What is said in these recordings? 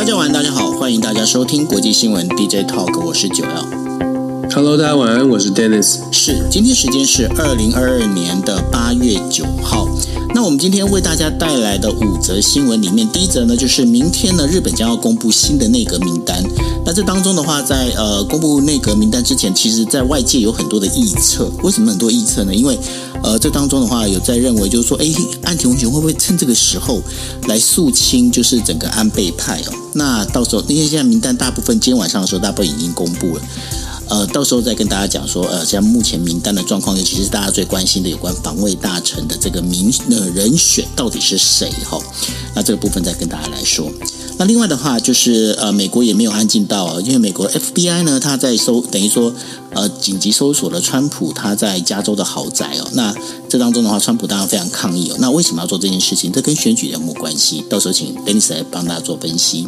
大家晚安，大家好，欢迎大家收听国际新闻 DJ Talk，我是九幺。Hello，大家晚安，我是 Dennis。是，今天时间是二零二二年的八月九号。那我们今天为大家带来的五则新闻里面，第一则呢，就是明天呢，日本将要公布新的内阁名单。那这当中的话，在呃公布内阁名单之前，其实在外界有很多的臆测。为什么很多臆测呢？因为呃这当中的话，有在认为就是说，哎，岸田文雄会不会趁这个时候来肃清，就是整个安倍派哦？那到时候，因为现在名单大部分今天晚上的时候，大部分已经公布了。呃，到时候再跟大家讲说，呃，像目前名单的状况，尤其是大家最关心的有关防卫大臣的这个名呃人选到底是谁哈？那这个部分再跟大家来说。那另外的话，就是呃，美国也没有安静到啊，因为美国 FBI 呢，他在搜，等于说呃紧急搜索了川普他在加州的豪宅哦。那这当中的话，川普当然非常抗议哦。那为什么要做这件事情？这跟选举有没关系？到时候请 Dennis 来帮大家做分析。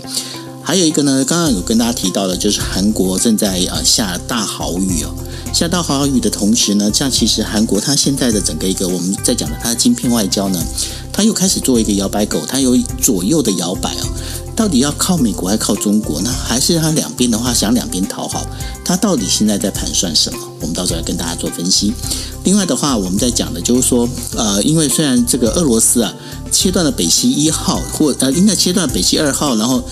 还有一个呢，刚刚有跟大家提到的，就是韩国正在呃下大豪雨哦，下大豪雨的同时呢，像其实韩国它现在的整个一个我们在讲的它的晶片外交呢，它又开始做一个摇摆狗，它有左右的摇摆哦，到底要靠美国还靠中国呢？还是他两边的话想两边讨好？他到底现在在盘算什么？我们到时候来跟大家做分析。另外的话，我们在讲的就是说，呃，因为虽然这个俄罗斯啊切断了北溪一号，或呃应该切断北溪二号，然后。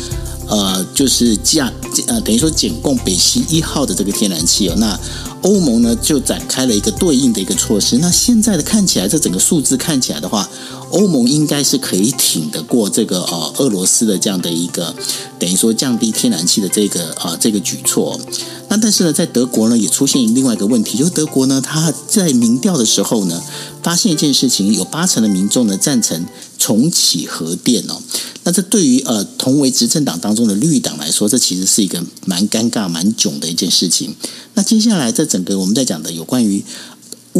呃，就是架呃，等于说减供北溪一号的这个天然气哦，那欧盟呢就展开了一个对应的一个措施。那现在的看起来，这整个数字看起来的话，欧盟应该是可以挺得过这个呃俄罗斯的这样的一个等于说降低天然气的这个啊、呃、这个举措。那但是呢，在德国呢也出现另外一个问题，就是德国呢他在民调的时候呢，发现一件事情，有八成的民众呢赞成重启核电哦。那这对于呃同为执政党当中的绿党来说，这其实是一个蛮尴尬、蛮囧的一件事情。那接下来在整个我们在讲的有关于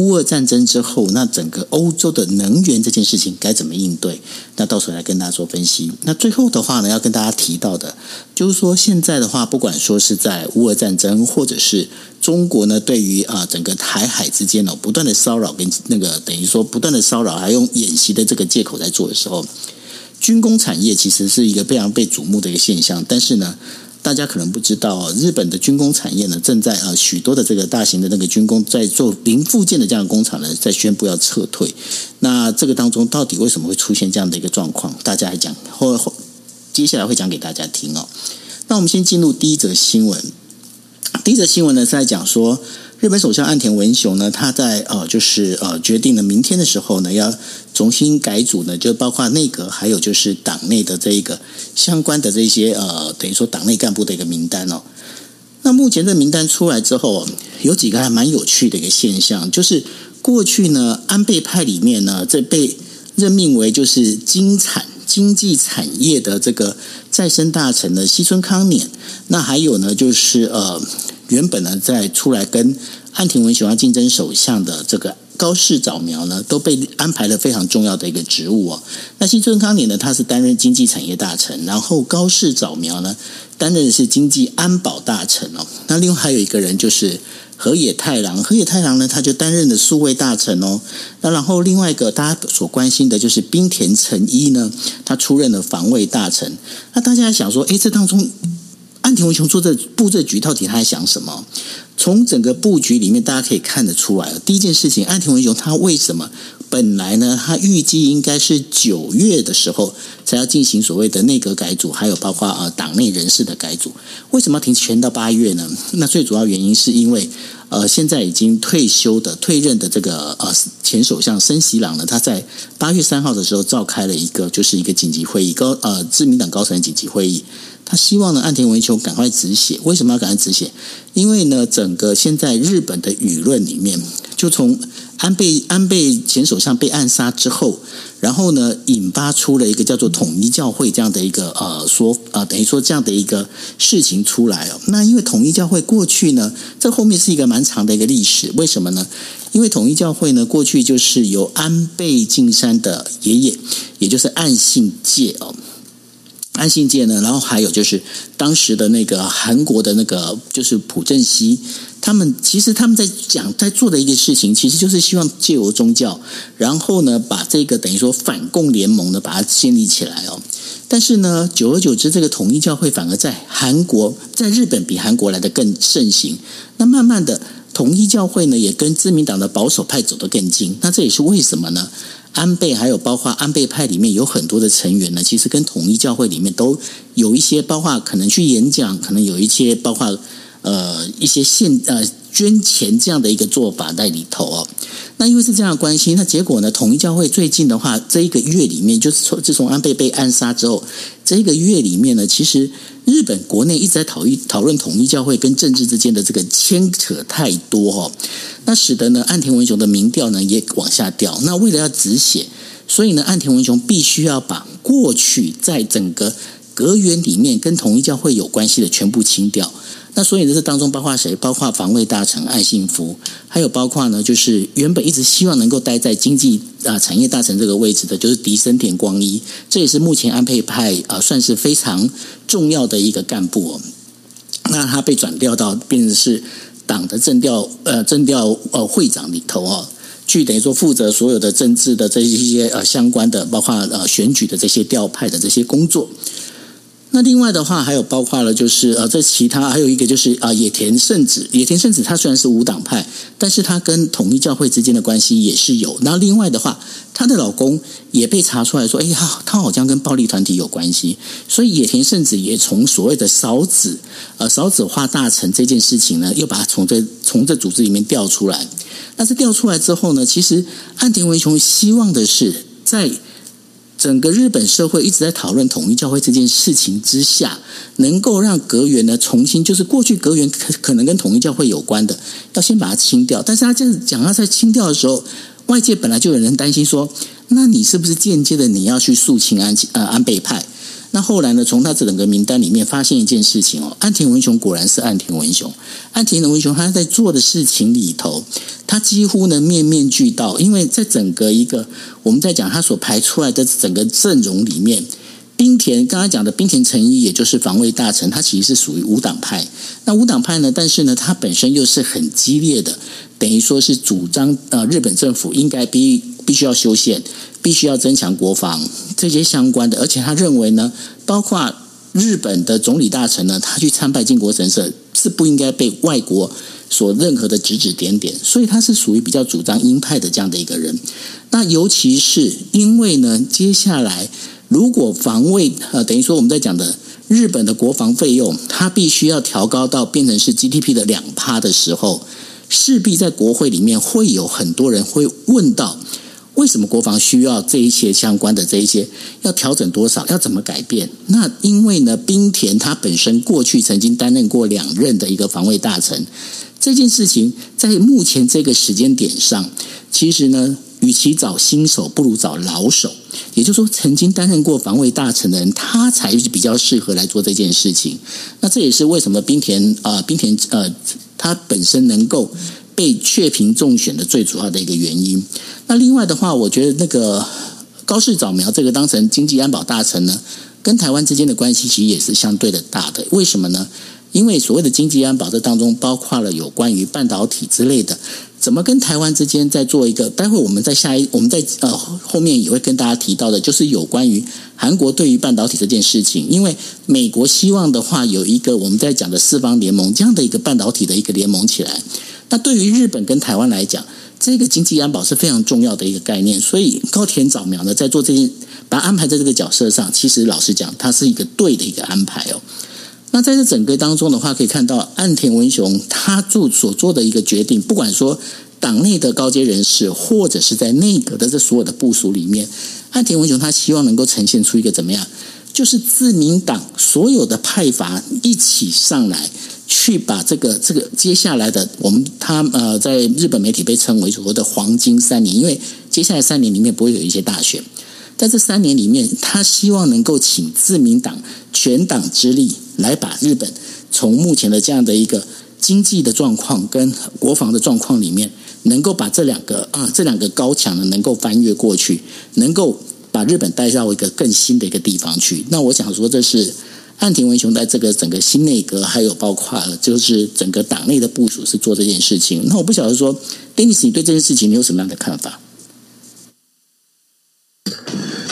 乌俄战争之后，那整个欧洲的能源这件事情该怎么应对？那到时候来跟大家做分析。那最后的话呢，要跟大家提到的，就是说现在的话，不管说是在乌俄战争，或者是中国呢，对于啊整个台海之间呢，不断的骚扰跟那个等于说不断的骚扰，还用演习的这个借口在做的时候。军工产业其实是一个非常被瞩目的一个现象，但是呢，大家可能不知道，日本的军工产业呢，正在呃许多的这个大型的那个军工在做零附件的这样的工厂呢，在宣布要撤退。那这个当中到底为什么会出现这样的一个状况？大家来讲，后后接下来会讲给大家听哦。那我们先进入第一则新闻。第一则新闻呢是在讲说。日本首相岸田文雄呢，他在呃，就是呃，决定了明天的时候呢，要重新改组呢，就包括内阁，还有就是党内的这一个相关的这些呃，等于说党内干部的一个名单哦。那目前这名单出来之后，有几个还蛮有趣的一个现象，就是过去呢，安倍派里面呢，这被任命为就是经产经济产业的这个再生大臣的西村康稔，那还有呢，就是呃。原本呢，在出来跟岸田文雄要竞争首相的这个高市早苗呢，都被安排了非常重要的一个职务哦。那新村康稔呢，他是担任经济产业大臣，然后高市早苗呢，担任的是经济安保大臣哦。那另外还有一个人就是河野太郎，河野太郎呢，他就担任的数位大臣哦。那然后另外一个大家所关心的就是冰田诚一呢，他出任了防卫大臣。那大家想说，诶，这当中。安田文雄做这布这局，到底他在想什么？从整个布局里面，大家可以看得出来。第一件事情，安田文雄他为什么本来呢？他预计应该是九月的时候才要进行所谓的内阁改组，还有包括呃党内人士的改组。为什么要提前到八月呢？那最主要原因是因为呃，现在已经退休的退任的这个呃前首相森喜朗呢，他在八月三号的时候召开了一个就是一个紧急会议，高呃自民党高层紧急会议。他希望呢，岸田文雄赶快止血。为什么要赶快止血？因为呢，整个现在日本的舆论里面，就从安倍安倍前首相被暗杀之后，然后呢，引发出了一个叫做统一教会这样的一个呃说呃，等于说这样的一个事情出来哦。那因为统一教会过去呢，这后面是一个蛮长的一个历史。为什么呢？因为统一教会呢，过去就是由安倍晋三的爷爷，也就是岸信介哦。安信介呢，然后还有就是当时的那个韩国的那个就是朴正熙，他们其实他们在讲在做的一个事情，其实就是希望借由宗教，然后呢把这个等于说反共联盟呢把它建立起来哦。但是呢，久而久之，这个统一教会反而在韩国、在日本比韩国来得更盛行。那慢慢的，统一教会呢，也跟自民党的保守派走得更近。那这也是为什么呢？安倍还有包括安倍派里面有很多的成员呢，其实跟统一教会里面都有一些，包括可能去演讲，可能有一些包括呃一些献呃捐钱这样的一个做法在里头哦。那因为是这样的关系，那结果呢？统一教会最近的话，这一个月里面，就是从自从安倍被暗杀之后，这一个月里面呢，其实日本国内一直在讨论讨论统一教会跟政治之间的这个牵扯太多哦，那使得呢岸田文雄的民调呢也往下掉。那为了要止血，所以呢岸田文雄必须要把过去在整个阁员里面跟统一教会有关系的全部清掉。那所以呢，这当中包括谁？包括防卫大臣岸信夫，还有包括呢，就是原本一直希望能够待在经济啊产业大臣这个位置的，就是萩生田光一，这也是目前安倍派啊算是非常重要的一个干部哦。那他被转调到变成是党的政调呃政调呃会长里头哦，去等于说负责所有的政治的这一些呃相关的，包括呃选举的这些调派的这些工作。那另外的话，还有包括了，就是呃，在其他还有一个就是啊，野田圣子。野田圣子她虽然是无党派，但是她跟统一教会之间的关系也是有。那另外的话，她的老公也被查出来说，哎呀，他好像跟暴力团体有关系。所以野田圣子也从所谓的少子呃少子化大臣这件事情呢，又把他从这从这组织里面调出来。但是调出来之后呢，其实岸田文雄希望的是在。整个日本社会一直在讨论统一教会这件事情之下，能够让阁员呢重新，就是过去阁员可可能跟统一教会有关的，要先把它清掉。但是他这样讲，他在清掉的时候，外界本来就有人担心说，那你是不是间接的你要去肃清安呃安倍派？那后来呢？从他整个名单里面发现一件事情哦，岸田文雄果然是岸田文雄。岸田文雄他在做的事情里头，他几乎呢面面俱到。因为在整个一个我们在讲他所排出来的整个阵容里面，滨田刚才讲的滨田诚一，也就是防卫大臣，他其实是属于无党派。那无党派呢，但是呢，他本身又是很激烈的，等于说是主张呃日本政府应该必必须要修宪。必须要增强国防这些相关的，而且他认为呢，包括日本的总理大臣呢，他去参拜靖国神社是不应该被外国所任何的指指点点，所以他是属于比较主张鹰派的这样的一个人。那尤其是因为呢，接下来如果防卫呃，等于说我们在讲的日本的国防费用，它必须要调高到变成是 GDP 的两趴的时候，势必在国会里面会有很多人会问到。为什么国防需要这一些相关的这一些要调整多少？要怎么改变？那因为呢，冰田他本身过去曾经担任过两任的一个防卫大臣，这件事情在目前这个时间点上，其实呢，与其找新手，不如找老手。也就是说，曾经担任过防卫大臣的人，他才是比较适合来做这件事情。那这也是为什么滨田啊、呃，滨田呃，他本身能够。被确评中选的最主要的一个原因。那另外的话，我觉得那个高市早苗这个当成经济安保大臣呢，跟台湾之间的关系其实也是相对的大的。为什么呢？因为所谓的经济安保这当中包括了有关于半导体之类的，怎么跟台湾之间再做一个？待会我们在下一我们在呃后面也会跟大家提到的，就是有关于韩国对于半导体这件事情。因为美国希望的话，有一个我们在讲的四方联盟这样的一个半导体的一个联盟起来。那对于日本跟台湾来讲，这个经济安保是非常重要的一个概念，所以高田早苗呢，在做这件，把它安排在这个角色上，其实老实讲，它是一个对的一个安排哦。那在这整个当中的话，可以看到岸田文雄他做所做的一个决定，不管说党内的高阶人士，或者是在内阁的这所有的部署里面，岸田文雄他希望能够呈现出一个怎么样，就是自民党所有的派阀一起上来。去把这个这个接下来的我们他呃，在日本媒体被称为所谓的黄金三年，因为接下来三年里面不会有一些大选，在这三年里面，他希望能够请自民党全党之力来把日本从目前的这样的一个经济的状况跟国防的状况里面，能够把这两个啊这两个高墙呢能够翻越过去，能够把日本带到一个更新的一个地方去。那我想说这是。岸田文雄在这个整个新内阁，还有包括就是整个党内的部署是做这件事情。那我不晓得说，Dennis，你对这件事情你有什么样的看法？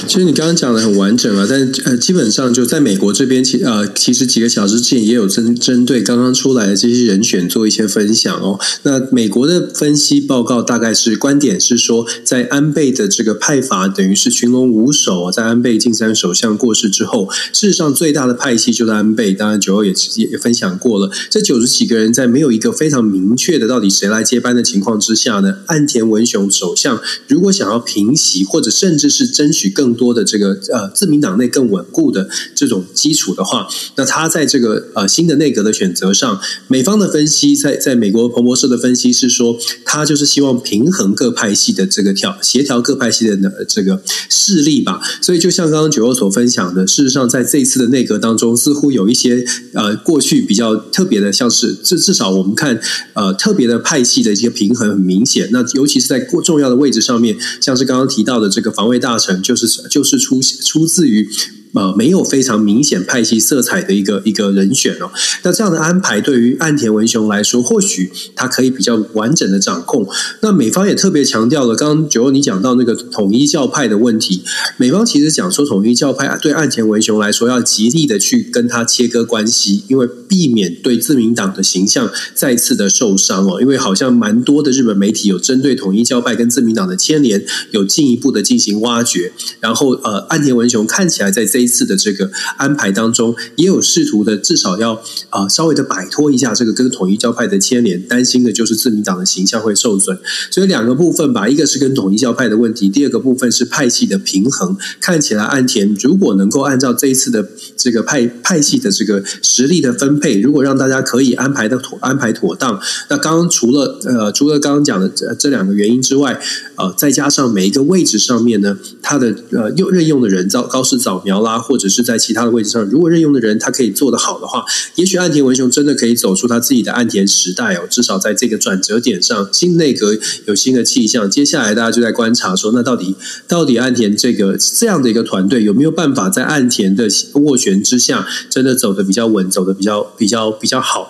其实你刚刚讲的很完整啊，但呃，基本上就在美国这边，其呃，其实几个小时之前也有针针对刚刚出来的这些人选做一些分享哦。那美国的分析报告大概是观点是说，在安倍的这个派阀等于是群龙无首，在安倍晋三首相过世之后，事实上最大的派系就在安倍。当然，九欧也也分享过了，这九十几个人在没有一个非常明确的到底谁来接班的情况之下呢，岸田文雄首相如果想要平息或者甚至是是争取更多的这个呃，自民党内更稳固的这种基础的话，那他在这个呃新的内阁的选择上，美方的分析在在美国彭博社的分析是说，他就是希望平衡各派系的这个调协调各派系的这个势力吧。所以就像刚刚九欧所分享的，事实上在这一次的内阁当中，似乎有一些呃过去比较特别的，像是至至少我们看呃特别的派系的一些平衡很明显。那尤其是在过重要的位置上面，像是刚刚提到的这个防卫大大成，就是。就是出出自于。呃，没有非常明显派系色彩的一个一个人选哦。那这样的安排对于岸田文雄来说，或许他可以比较完整的掌控。那美方也特别强调了，刚刚九欧你讲到那个统一教派的问题，美方其实讲说统一教派对岸田文雄来说要极力的去跟他切割关系，因为避免对自民党的形象再次的受伤哦。因为好像蛮多的日本媒体有针对统一教派跟自民党的牵连，有进一步的进行挖掘。然后呃，岸田文雄看起来在这。这一次的这个安排当中，也有试图的，至少要啊、稍微的摆脱一下这个跟统一教派的牵连，担心的就是自民党的形象会受损。所以两个部分吧，一个是跟统一教派的问题，第二个部分是派系的平衡。看起来岸田如果能够按照这一次的这个派派系的这个实力的分配，如果让大家可以安排的妥安排妥当，那刚刚除了呃除了刚刚讲的这这两个原因之外，呃再加上每一个位置上面呢，他的呃用任用的人造高市早苗啦。啊，或者是在其他的位置上，如果任用的人他可以做得好的话，也许岸田文雄真的可以走出他自己的岸田时代哦。至少在这个转折点上，新内阁有新的气象。接下来大家就在观察说，那到底到底岸田这个这样的一个团队有没有办法在岸田的斡旋之下，真的走得比较稳，走得比较比较比较好？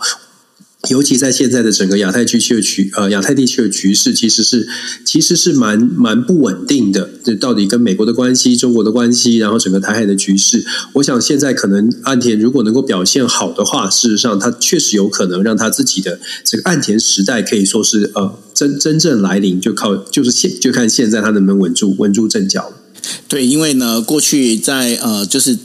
尤其在现在的整个亚太地区的局，呃，亚太地区的局势其实是其实是蛮蛮不稳定的。这到底跟美国的关系、中国的关系，然后整个台海的局势，我想现在可能岸田如果能够表现好的话，事实上他确实有可能让他自己的这个岸田时代可以说是呃真真正来临，就靠就是现就看现在他能不能稳住稳住阵脚。对，因为呢，过去在呃就是。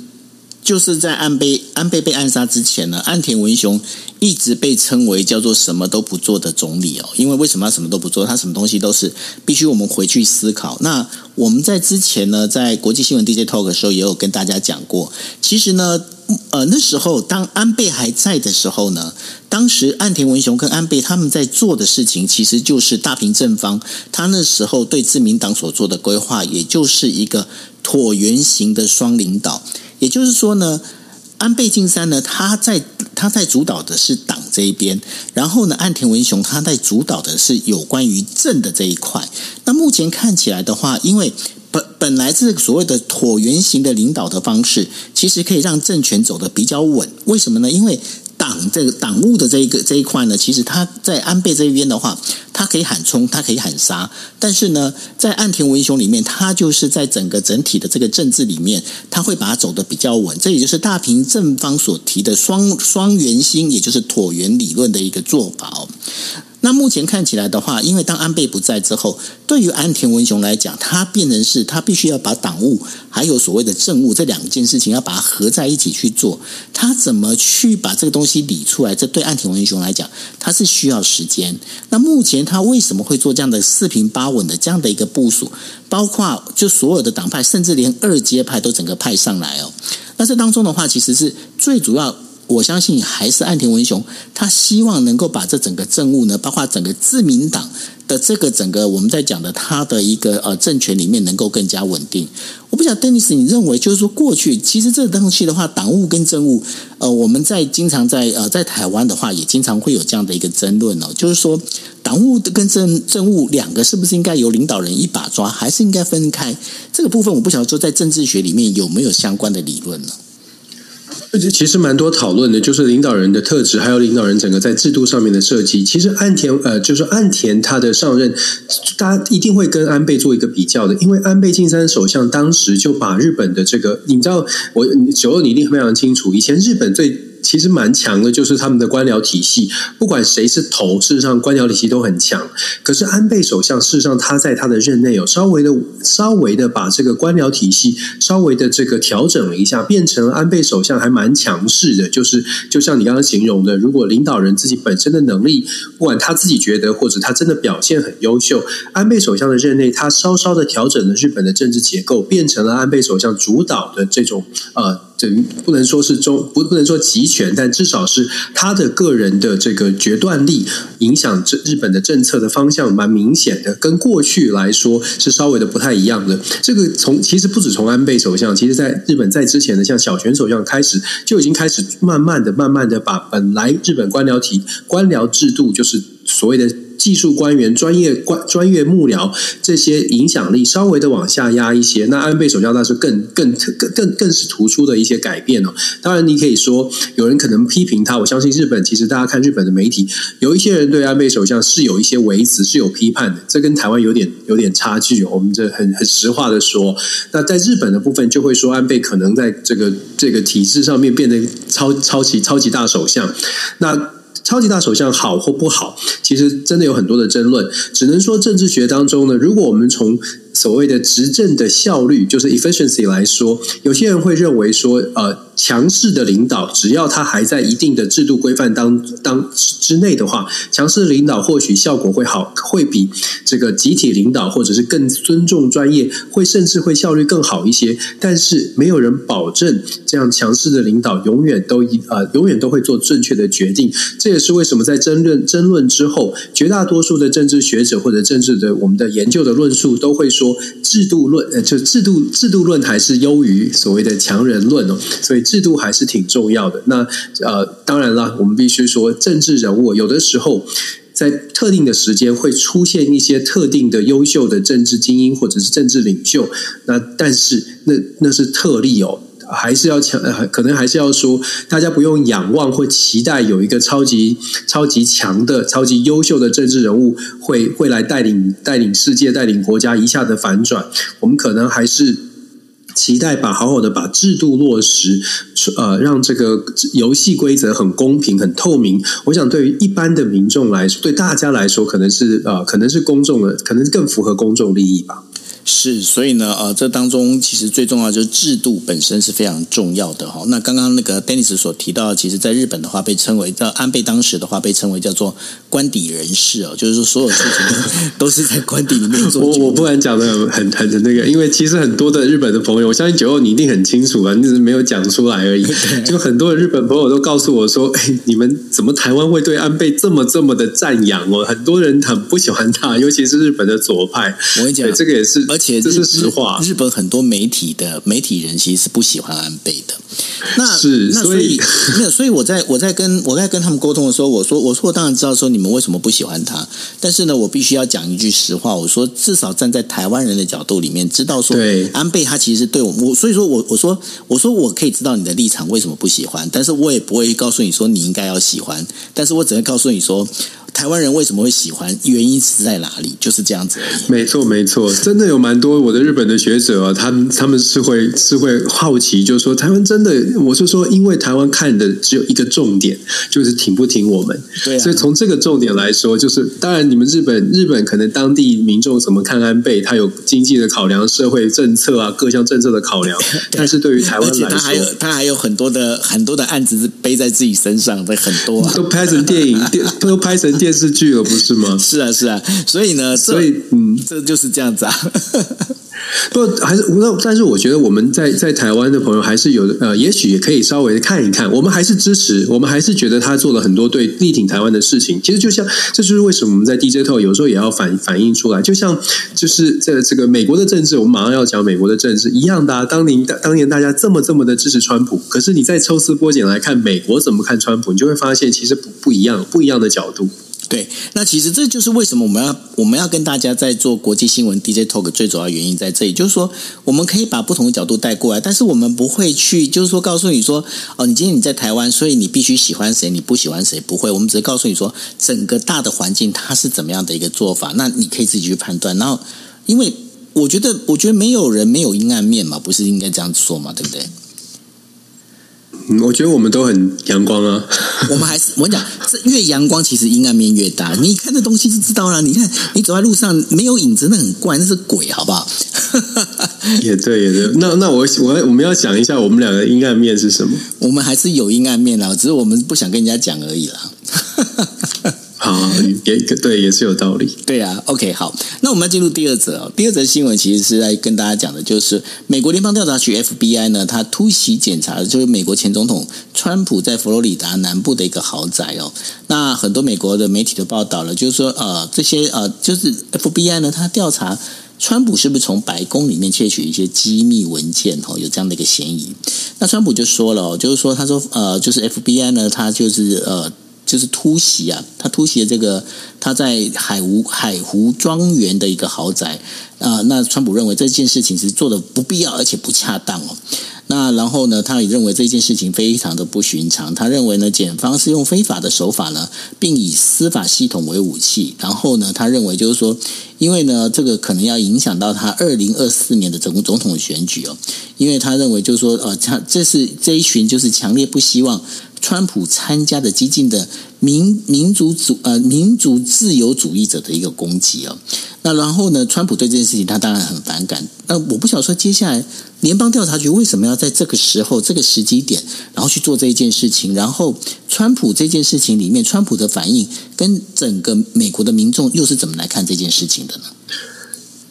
就是在安倍安倍被暗杀之前呢，岸田文雄一直被称为叫做什么都不做的总理哦。因为为什么他什么都不做？他什么东西都是必须我们回去思考。那我们在之前呢，在国际新闻 DJ Talk 的时候，也有跟大家讲过。其实呢，呃，那时候当安倍还在的时候呢，当时岸田文雄跟安倍他们在做的事情，其实就是大平正方他那时候对自民党所做的规划，也就是一个椭圆形的双领导。也就是说呢，安倍晋三呢，他在他在主导的是党这一边，然后呢，岸田文雄他在主导的是有关于政的这一块。那目前看起来的话，因为本本来这个所谓的椭圆形的领导的方式，其实可以让政权走得比较稳。为什么呢？因为党这个党务的这一个这一块呢，其实他在安倍这边的话。他可以喊冲，他可以喊杀，但是呢，在岸田文雄里面，他就是在整个整体的这个政治里面，他会把它走得比较稳。这也就是大平正方所提的双双圆心，也就是椭圆理论的一个做法哦。那目前看起来的话，因为当安倍不在之后，对于岸田文雄来讲，他变成是他必须要把党务还有所谓的政务这两件事情要把它合在一起去做。他怎么去把这个东西理出来？这对岸田文雄来讲，他是需要时间。那目前他为什么会做这样的四平八稳的这样的一个部署？包括就所有的党派，甚至连二阶派都整个派上来哦。那这当中的话，其实是最主要。我相信还是岸田文雄，他希望能够把这整个政务呢，包括整个自民党的这个整个我们在讲的他的一个呃政权里面能够更加稳定。我不晓得，Denis，你认为就是说过去其实这东西的话，党务跟政务，呃，我们在经常在呃在台湾的话，也经常会有这样的一个争论哦，就是说党务跟政政务两个是不是应该由领导人一把抓，还是应该分开？这个部分我不晓得说在政治学里面有没有相关的理论呢？其实蛮多讨论的，就是领导人的特质，还有领导人整个在制度上面的设计。其实岸田呃，就是岸田他的上任，大家一定会跟安倍做一个比较的，因为安倍晋三首相当时就把日本的这个，你知道，我九二你一定非常清楚，以前日本最。其实蛮强的，就是他们的官僚体系，不管谁是头，事实上官僚体系都很强。可是安倍首相，事实上他在他的任内有稍微的、稍微的把这个官僚体系稍微的这个调整了一下，变成安倍首相还蛮强势的。就是就像你刚刚形容的，如果领导人自己本身的能力，不管他自己觉得或者他真的表现很优秀，安倍首相的任内他稍稍的调整了日本的政治结构，变成了安倍首相主导的这种呃。等于不能说是中不不能说集权，但至少是他的个人的这个决断力影响这日本的政策的方向蛮明显的，跟过去来说是稍微的不太一样的。这个从其实不止从安倍首相，其实在日本在之前的像小泉首相开始就已经开始慢慢的、慢慢的把本来日本官僚体官僚制度就是所谓的。技术官员、专业官、专业幕僚这些影响力稍微的往下压一些，那安倍首相那是更更更更更是突出的一些改变哦。当然，你可以说有人可能批评他，我相信日本其实大家看日本的媒体，有一些人对安倍首相是有一些微词，是有批判的，这跟台湾有点有点差距。我们这很很实话的说，那在日本的部分就会说安倍可能在这个这个体制上面变得超超级超级大首相，那。超级大首相好或不好，其实真的有很多的争论。只能说政治学当中呢，如果我们从所谓的执政的效率，就是 efficiency 来说，有些人会认为说，呃，强势的领导，只要他还在一定的制度规范当当之内的话，强势领导或许效果会好，会比这个集体领导或者是更尊重专业，会甚至会效率更好一些。但是没有人保证这样强势的领导永远都一呃永远都会做正确的决定。这也是为什么在争论争论之后，绝大多数的政治学者或者政治的我们的研究的论述都会说。制度论，呃，就制度制度论还是优于所谓的强人论哦，所以制度还是挺重要的。那呃，当然了，我们必须说，政治人物有的时候在特定的时间会出现一些特定的优秀的政治精英或者是政治领袖，那但是那那是特例哦。还是要强，可能还是要说，大家不用仰望或期待有一个超级超级强的、超级优秀的政治人物会会来带领带领世界、带领国家一下的反转。我们可能还是期待把好好的把制度落实，呃，让这个游戏规则很公平、很透明。我想，对于一般的民众来说，对大家来说，可能是呃，可能是公众的，可能更符合公众利益吧。是，所以呢，呃，这当中其实最重要就是制度本身是非常重要的哈。那刚刚那个 Dennis 所提到，其实在日本的话被称为叫安倍当时的话被称为叫做官邸人士哦，就是说所有事情都 是在官邸里面做。我我不敢讲的很很的那个，因为其实很多的日本的朋友，我相信九欧你一定很清楚啊，你只是没有讲出来而已。就很多的日本朋友都告诉我说，哎，你们怎么台湾会对安倍这么这么的赞扬哦？很多人很不喜欢他，尤其是日本的左派。我跟你讲，这个也是。而且这是实话，日本很多媒体的媒体人其实是不喜欢安倍的。那是那所以没有，所以我在我在跟我在跟他们沟通的时候，我说我说我当然知道说你们为什么不喜欢他，但是呢，我必须要讲一句实话，我说至少站在台湾人的角度里面，知道说安倍他其实对我所以说我我说我说我可以知道你的立场为什么不喜欢，但是我也不会告诉你说你应该要喜欢，但是我只能告诉你说。台湾人为什么会喜欢？原因是在哪里？就是这样子而已。没错，没错，真的有蛮多我的日本的学者啊，他们他们是会是会好奇，就是说台湾真的，我是说，因为台湾看的只有一个重点，就是挺不挺我们。对啊。所以从这个重点来说，就是当然你们日本日本可能当地民众怎么看安倍，他有经济的考量、社会政策啊各项政策的考量。但是对于台湾来说，他还有他还有很多的很多的案子是背在自己身上的很多啊，都拍成电影，都拍成电。视剧了，不是吗？是啊，是啊，所以呢，所以嗯，这就是这样子啊。不，还是那，但是我觉得我们在在台湾的朋友还是有呃，也许也可以稍微看一看。我们还是支持，我们还是觉得他做了很多对力挺台湾的事情。其实就像，这就是为什么我们在 DJ Talk 有时候也要反反映出来。就像就是这这个美国的政治，我们马上要讲美国的政治一样的啊。当年当年大家这么这么的支持川普，可是你再抽丝剥茧来看美国怎么看川普，你就会发现其实不不一样，不一样的角度。对，那其实这就是为什么我们要我们要跟大家在做国际新闻 DJ Talk 最主要原因在这里，就是说我们可以把不同的角度带过来，但是我们不会去就是说告诉你说哦，你今天你在台湾，所以你必须喜欢谁，你不喜欢谁，不会，我们只是告诉你说整个大的环境它是怎么样的一个做法，那你可以自己去判断。然后，因为我觉得，我觉得没有人没有阴暗面嘛，不是应该这样说嘛，对不对？嗯，我觉得我们都很阳光啊。我们还是我跟你讲，这越阳光，其实阴暗面越大。你看这东西就知道了。你看，你走在路上没有影子，那很怪，那是鬼，好不好？也对，也对。那那我我我们要讲一下，我们两个阴暗面是什么？我们还是有阴暗面啦，只是我们不想跟人家讲而已啦。好，也对，也是有道理。对啊，OK，好，那我们要进入第二则哦。第二则新闻其实是在跟大家讲的，就是美国联邦调查局 FBI 呢，他突袭检查的就是美国前总统川普在佛罗里达南部的一个豪宅哦。那很多美国的媒体都报道了，就是说呃，这些呃，就是 FBI 呢，他调查川普是不是从白宫里面窃取一些机密文件哦，有这样的一个嫌疑。那川普就说了，就是说他说呃，就是 FBI 呢，他就是呃。就是突袭啊！他突袭了这个他在海湖海湖庄园的一个豪宅啊。那川普认为这件事情是做的不必要，而且不恰当哦。那然后呢，他也认为这件事情非常的不寻常。他认为呢，检方是用非法的手法呢，并以司法系统为武器。然后呢，他认为就是说，因为呢，这个可能要影响到他二零二四年的总总统选举哦。因为他认为就是说，呃，他这是这一群就是强烈不希望。川普参加的激进的民民族主呃民族自由主义者的一个攻击哦，那然后呢，川普对这件事情他当然很反感。那我不晓得说接下来联邦调查局为什么要在这个时候这个时机点，然后去做这一件事情？然后川普这件事情里面，川普的反应跟整个美国的民众又是怎么来看这件事情的呢？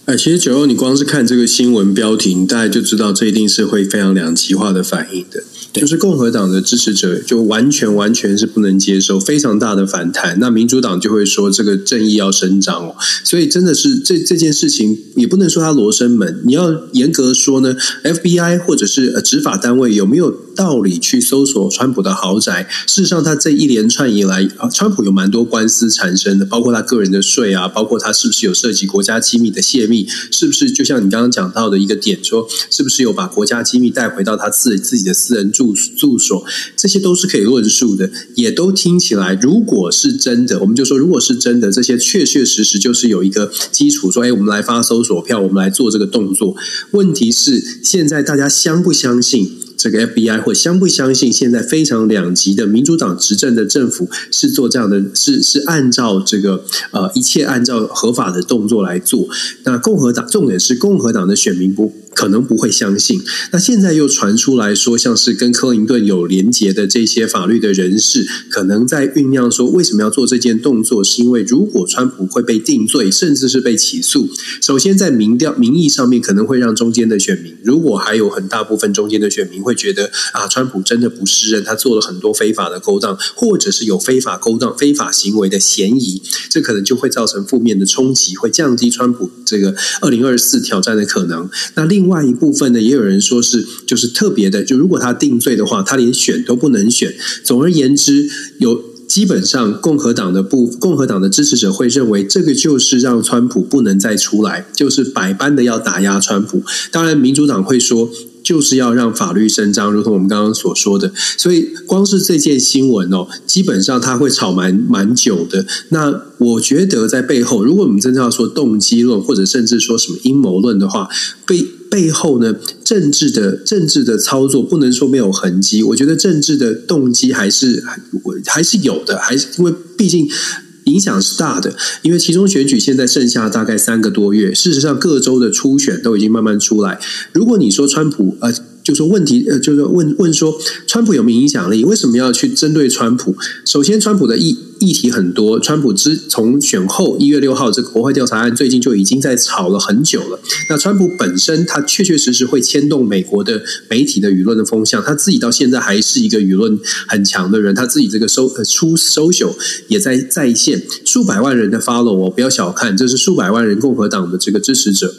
哎，其实九欧，你光是看这个新闻标题，你大概就知道这一定是会非常两极化的反应的。就是共和党的支持者就完全完全是不能接受，非常大的反弹。那民主党就会说这个正义要伸张哦，所以真的是这这件事情也不能说它罗生门。你要严格说呢，FBI 或者是执法单位有没有道理去搜索川普的豪宅？事实上，他这一连串以来，川普有蛮多官司产生的，包括他个人的税啊，包括他是不是有涉及国家机密的泄密，是不是就像你刚刚讲到的一个点，说是不是有把国家机密带回到他自自己的私人住？住住所，这些都是可以论述的，也都听起来，如果是真的，我们就说，如果是真的，这些确确实实就是有一个基础，说，哎，我们来发搜索票，我们来做这个动作。问题是，现在大家相不相信这个 FBI，或相不相信现在非常两极的民主党执政的政府是做这样的，是是按照这个呃一切按照合法的动作来做？那共和党重点是共和党的选民不。可能不会相信。那现在又传出来说，像是跟克林顿有连结的这些法律的人士，可能在酝酿说，为什么要做这件动作？是因为如果川普会被定罪，甚至是被起诉，首先在民调民意上面可能会让中间的选民，如果还有很大部分中间的选民会觉得啊，川普真的不是人，他做了很多非法的勾当，或者是有非法勾当、非法行为的嫌疑，这可能就会造成负面的冲击，会降低川普这个二零二四挑战的可能。那另另外一部分呢，也有人说是就是特别的，就如果他定罪的话，他连选都不能选。总而言之，有基本上共和党的部共和党的支持者会认为，这个就是让川普不能再出来，就是百般的要打压川普。当然，民主党会说。就是要让法律伸张，如同我们刚刚所说的。所以，光是这件新闻哦，基本上它会吵蛮蛮久的。那我觉得在背后，如果我们真的要说动机论，或者甚至说什么阴谋论的话，背背后呢，政治的政治的操作不能说没有痕迹。我觉得政治的动机还是还是有的，还是因为毕竟。影响是大的，因为其中选举现在剩下大概三个多月，事实上各州的初选都已经慢慢出来。如果你说川普呃。就说问题，呃，就是问问说，川普有没有影响力？为什么要去针对川普？首先，川普的议议题很多。川普之从选后一月六号这个国会调查案，最近就已经在吵了很久了。那川普本身，他确确实实会牵动美国的媒体的舆论的风向。他自己到现在还是一个舆论很强的人，他自己这个收呃出 social 也在在线，数百万人的 follow 哦，不要小看，这是数百万人共和党的这个支持者。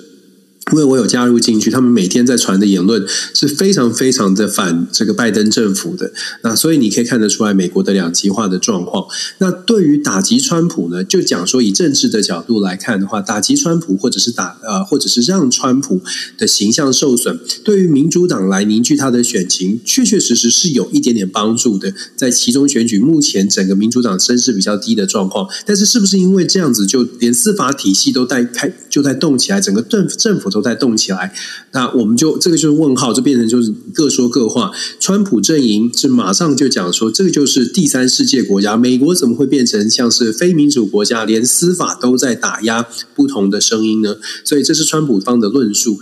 因为我有加入进去，他们每天在传的言论是非常非常的反这个拜登政府的。那所以你可以看得出来美国的两极化的状况。那对于打击川普呢，就讲说以政治的角度来看的话，打击川普或者是打呃或者是让川普的形象受损，对于民主党来凝聚他的选情，确确实实是有一点点帮助的。在其中选举目前整个民主党声势比较低的状况，但是是不是因为这样子就连司法体系都在开就在动起来，整个政政府都在动起来，那我们就这个就是问号，就变成就是各说各话。川普阵营是马上就讲说，这个就是第三世界国家，美国怎么会变成像是非民主国家，连司法都在打压不同的声音呢？所以这是川普方的论述。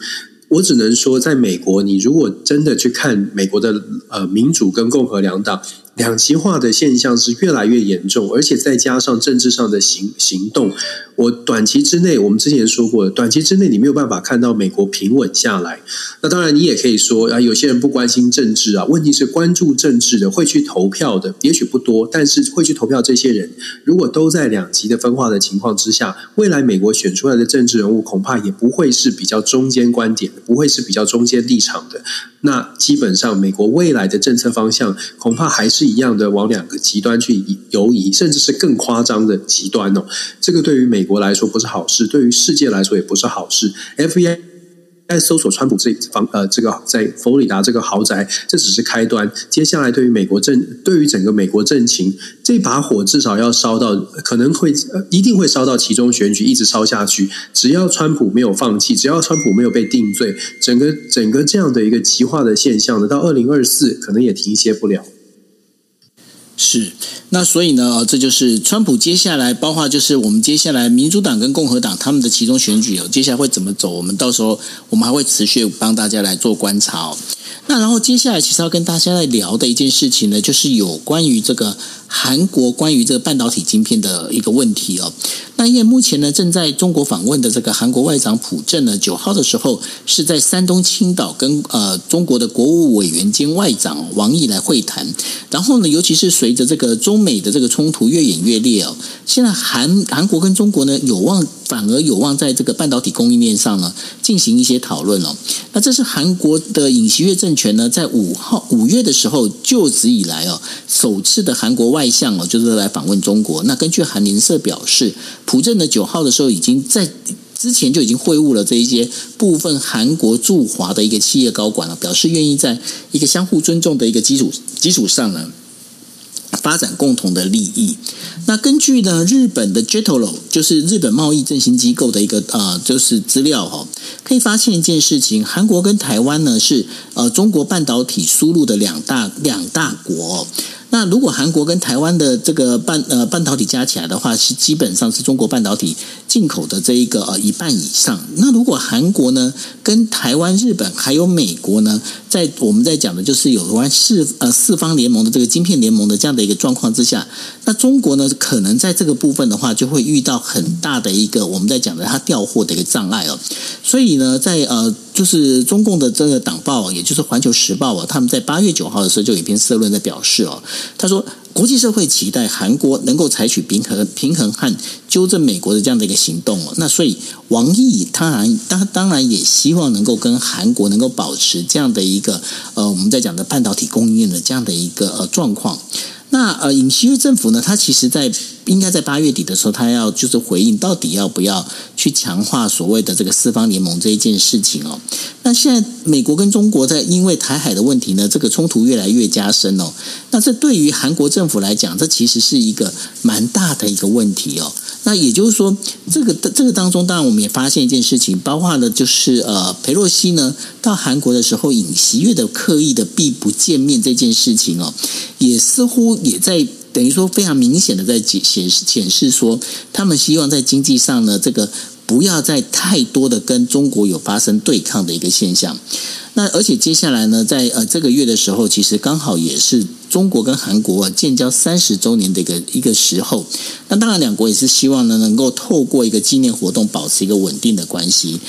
我只能说，在美国，你如果真的去看美国的呃民主跟共和两党。两极化的现象是越来越严重，而且再加上政治上的行行动，我短期之内，我们之前说过，短期之内你没有办法看到美国平稳下来。那当然，你也可以说啊，有些人不关心政治啊，问题是关注政治的会去投票的，也许不多，但是会去投票这些人，如果都在两极的分化的情况之下，未来美国选出来的政治人物恐怕也不会是比较中间观点，不会是比较中间立场的。那基本上，美国未来的政策方向恐怕还是一样的，往两个极端去游移，甚至是更夸张的极端哦。这个对于美国国来说不是好事，对于世界来说也不是好事。FBI。在搜索川普这房呃，这个在佛罗里达这个豪宅，这只是开端。接下来对于美国政，对于整个美国政情，这把火至少要烧到，可能会一定会烧到其中选举，一直烧下去。只要川普没有放弃，只要川普没有被定罪，整个整个这样的一个极化的现象呢，到二零二四可能也停歇不了。是，那所以呢，这就是川普接下来，包括就是我们接下来民主党跟共和党他们的其中选举哦，接下来会怎么走？我们到时候我们还会持续帮大家来做观察哦。那然后接下来其实要跟大家来聊的一件事情呢，就是有关于这个韩国关于这个半导体晶片的一个问题哦。那因为目前呢，正在中国访问的这个韩国外长朴正呢，九号的时候是在山东青岛跟呃中国的国务委员兼外长王毅来会谈。然后呢，尤其是随着这个中美的这个冲突越演越烈哦，现在韩韩国跟中国呢有望反而有望在这个半导体供应链上呢进行一些讨论哦。那这是韩国的尹锡悦政权呢在五号五月的时候就职以来哦首次的韩国外相哦就是来访问中国。那根据韩联社表示。朴正的九号的时候，已经在之前就已经会晤了这一些部分韩国驻华的一个企业高管了，表示愿意在一个相互尊重的一个基础基础上呢，发展共同的利益。那根据呢日本的 JETRO，就是日本贸易振兴机构的一个、呃，就是资料哈，可以发现一件事情：韩国跟台湾呢是呃中国半导体输入的两大两大国。那如果韩国跟台湾的这个半呃半导体加起来的话，是基本上是中国半导体进口的这一个呃一半以上。那如果韩国呢跟台湾、日本还有美国呢，在我们在讲的就是有关四呃四方联盟的这个晶片联盟的这样的一个状况之下，那中国呢可能在这个部分的话，就会遇到很大的一个我们在讲的它调货的一个障碍哦。所以呢，在呃。就是中共的这个党报，也就是《环球时报》啊，他们在八月九号的时候就有一篇社论在表示哦，他说国际社会期待韩国能够采取平衡、平衡和纠正美国的这样的一个行动哦。那所以王毅当然当当然也希望能够跟韩国能够保持这样的一个呃我们在讲的半导体供应链的这样的一个呃状况。那呃，尹锡悦政府呢，他其实在应该在八月底的时候，他要就是回应到底要不要去强化所谓的这个四方联盟这一件事情哦。那现在美国跟中国在因为台海的问题呢，这个冲突越来越加深哦。那这对于韩国政府来讲，这其实是一个蛮大的一个问题哦。那也就是说，这个这个当中，当然我们也发现一件事情，包括了就是呃，裴洛西呢到韩国的时候，尹锡悦的刻意的避不见面这件事情哦，也似乎也在等于说非常明显的在显示显示说，他们希望在经济上呢，这个不要再太多的跟中国有发生对抗的一个现象。那而且接下来呢，在呃这个月的时候，其实刚好也是中国跟韩国啊建交三十周年的一个一个时候。那当然，两国也是希望呢，能够透过一个纪念活动，保持一个稳定的关系。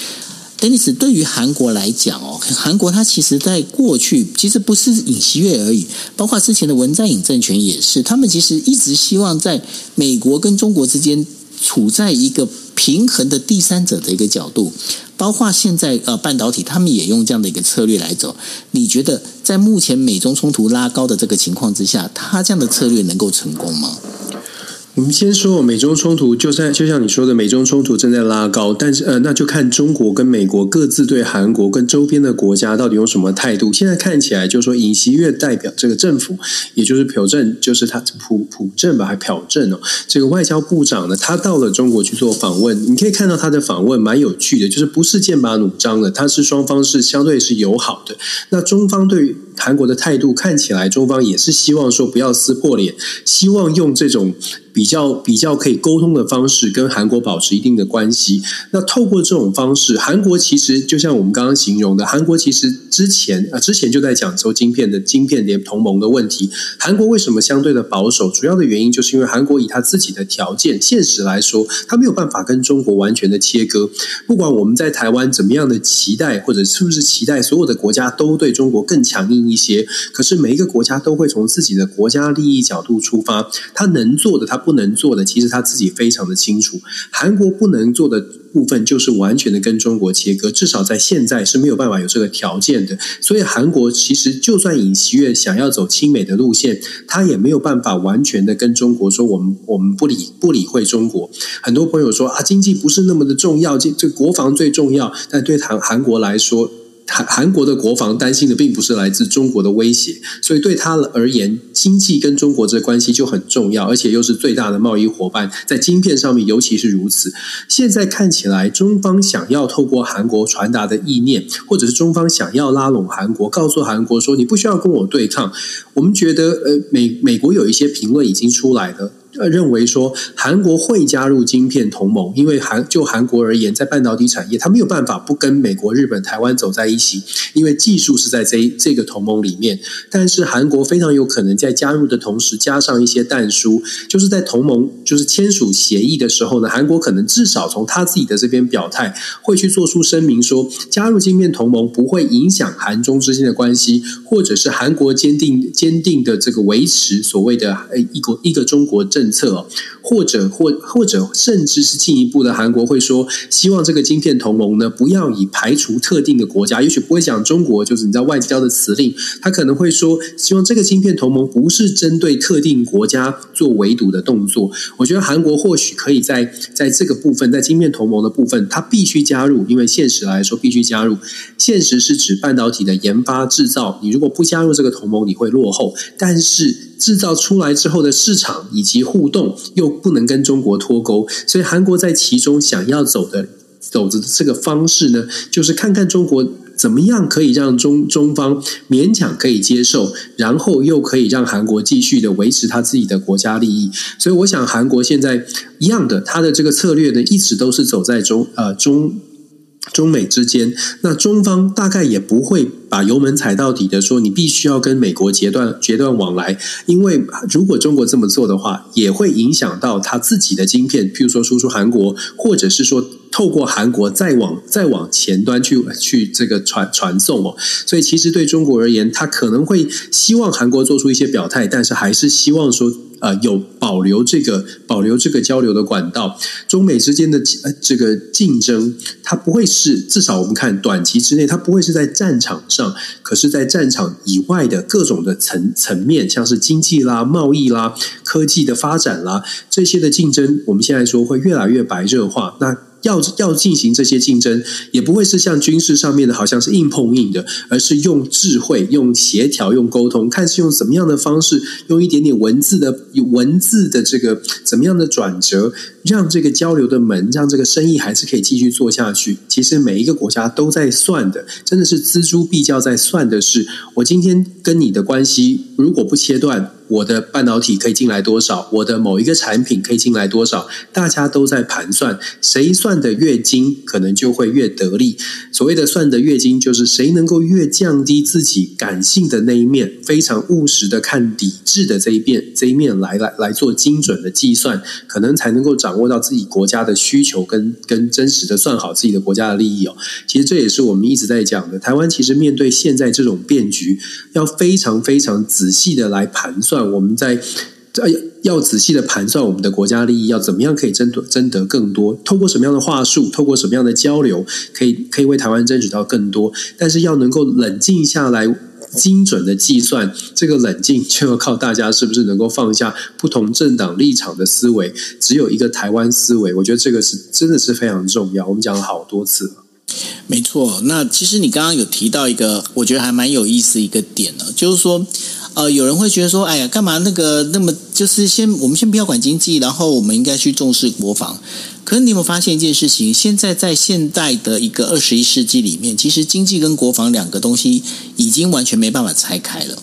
Denis 对于韩国来讲哦，韩国它其实在过去其实不是尹锡悦而已，包括之前的文在寅政权也是，他们其实一直希望在美国跟中国之间处在一个平衡的第三者的一个角度，包括现在呃半导体，他们也用这样的一个策略来走。你觉得在目前美中冲突拉高的这个情况之下，他这样的策略能够成功吗？我们先说美中冲突，就算就像你说的，美中冲突正在拉高，但是呃，那就看中国跟美国各自对韩国跟周边的国家到底有什么态度。现在看起来，就是说尹锡悦代表这个政府，也就是朴正，就是他朴朴正吧，还朴正哦，这个外交部长呢，他到了中国去做访问。你可以看到他的访问蛮有趣的，就是不是剑拔弩张的，他是双方是相对是友好的。那中方对韩国的态度看起来，中方也是希望说不要撕破脸，希望用这种。比比较比较可以沟通的方式，跟韩国保持一定的关系。那透过这种方式，韩国其实就像我们刚刚形容的，韩国其实之前啊之前就在讲说晶片的晶片联同盟的问题。韩国为什么相对的保守？主要的原因就是因为韩国以他自己的条件现实来说，他没有办法跟中国完全的切割。不管我们在台湾怎么样的期待，或者是不是期待所有的国家都对中国更强硬一些，可是每一个国家都会从自己的国家利益角度出发，他能做的他。不能做的，其实他自己非常的清楚。韩国不能做的部分，就是完全的跟中国切割，至少在现在是没有办法有这个条件的。所以，韩国其实就算尹锡悦想要走亲美的路线，他也没有办法完全的跟中国说，我们我们不理不理会中国。很多朋友说啊，经济不是那么的重要，这这国防最重要。但对韩韩国来说，韩韩国的国防担心的并不是来自中国的威胁，所以对他而言，经济跟中国这关系就很重要，而且又是最大的贸易伙伴，在晶片上面尤其是如此。现在看起来，中方想要透过韩国传达的意念，或者是中方想要拉拢韩国，告诉韩国说你不需要跟我对抗。我们觉得，呃，美美国有一些评论已经出来了。呃，认为说韩国会加入晶片同盟，因为韩就韩国而言，在半导体产业，它没有办法不跟美国、日本、台湾走在一起，因为技术是在这这个同盟里面。但是韩国非常有可能在加入的同时，加上一些但书，就是在同盟就是签署协议的时候呢，韩国可能至少从他自己的这边表态，会去做出声明说，加入晶片同盟不会影响韩中之间的关系，或者是韩国坚定坚定的这个维持所谓的一国一个中国政。政策，或者或或者甚至是进一步的，韩国会说，希望这个晶片同盟呢，不要以排除特定的国家，也许不会讲中国，就是你知道外交的辞令，他可能会说，希望这个晶片同盟不是针对特定国家做围堵的动作。我觉得韩国或许可以在在这个部分，在晶片同盟的部分，他必须加入，因为现实来说必须加入。现实是指半导体的研发制造，你如果不加入这个同盟，你会落后。但是制造出来之后的市场以及互动又不能跟中国脱钩，所以韩国在其中想要走的走的这个方式呢，就是看看中国怎么样可以让中中方勉强可以接受，然后又可以让韩国继续的维持他自己的国家利益。所以我想韩国现在一样的，他的这个策略呢，一直都是走在中呃中。中美之间，那中方大概也不会把油门踩到底的说，你必须要跟美国截断截断往来，因为如果中国这么做的话，也会影响到他自己的晶片，譬如说输出韩国，或者是说透过韩国再往再往前端去去这个传传送哦。所以其实对中国而言，他可能会希望韩国做出一些表态，但是还是希望说。呃，有保留这个保留这个交流的管道，中美之间的呃这个竞争，它不会是至少我们看短期之内，它不会是在战场上，可是，在战场以外的各种的层层面，像是经济啦、贸易啦、科技的发展啦，这些的竞争，我们现在说会越来越白热化。那要要进行这些竞争，也不会是像军事上面的，好像是硬碰硬的，而是用智慧、用协调、用沟通，看是用什么样的方式，用一点点文字的文字的这个怎么样的转折，让这个交流的门，让这个生意还是可以继续做下去。其实每一个国家都在算的，真的是锱铢必较在算的是，我今天跟你的关系如果不切断。我的半导体可以进来多少？我的某一个产品可以进来多少？大家都在盘算，谁算的越精，可能就会越得利。所谓的算的越精，就是谁能够越降低自己感性的那一面，非常务实的看理智的这一面，这一面来来来做精准的计算，可能才能够掌握到自己国家的需求跟跟真实的算好自己的国家的利益哦。其实这也是我们一直在讲的，台湾其实面对现在这种变局，要非常非常仔细的来盘算。我们在要要仔细的盘算我们的国家利益，要怎么样可以争夺争得更多？透过什么样的话术，透过什么样的交流，可以可以为台湾争取到更多？但是要能够冷静下来。精准的计算，这个冷静就要靠大家是不是能够放下不同政党立场的思维，只有一个台湾思维。我觉得这个是真的是非常重要。我们讲了好多次了。没错，那其实你刚刚有提到一个，我觉得还蛮有意思一个点呢，就是说，呃，有人会觉得说，哎呀，干嘛那个那么就是先我们先不要管经济，然后我们应该去重视国防。可是你有没有发现一件事情？现在在现代的一个二十一世纪里面，其实经济跟国防两个东西已经完全没办法拆开了。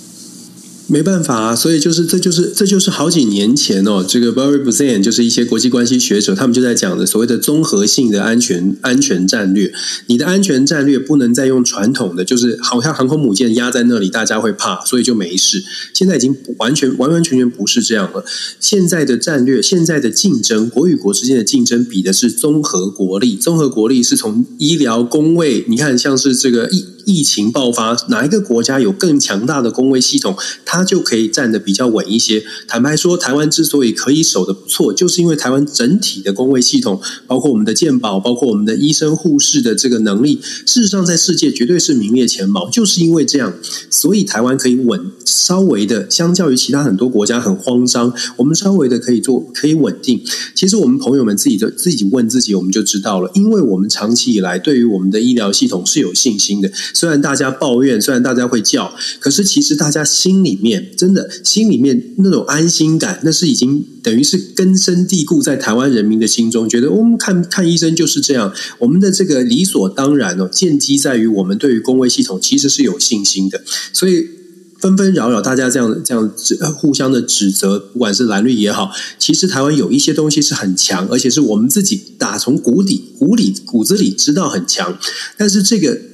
没办法啊，所以就是这就是这就是好几年前哦，这个 Barry Buzan 就是一些国际关系学者，他们就在讲的所谓的综合性的安全安全战略。你的安全战略不能再用传统的，就是好像航空母舰压在那里，大家会怕，所以就没事。现在已经完全完完全全不是这样了。现在的战略，现在的竞争，国与国之间的竞争，比的是综合国力。综合国力是从医疗、工位，你看像是这个疫疫情爆发，哪一个国家有更强大的公卫系统，它就可以站得比较稳一些。坦白说，台湾之所以可以守得不错，就是因为台湾整体的公卫系统，包括我们的健保，包括我们的医生护士的这个能力，事实上在世界绝对是名列前茅。就是因为这样，所以台湾可以稳，稍微的相较于其他很多国家很慌张，我们稍微的可以做，可以稳定。其实我们朋友们自己的自己问自己，我们就知道了，因为我们长期以来对于我们的医疗系统是有信心的。虽然大家抱怨，虽然大家会叫，可是其实大家心里面。真的心里面那种安心感，那是已经等于是根深蒂固在台湾人民的心中，觉得我们看看医生就是这样，我们的这个理所当然哦，建基在于我们对于公卫系统其实是有信心的，所以纷纷扰扰，大家这样这样互相的指责，不管是蓝绿也好，其实台湾有一些东西是很强，而且是我们自己打从骨底、骨里、骨子里知道很强，但是这个。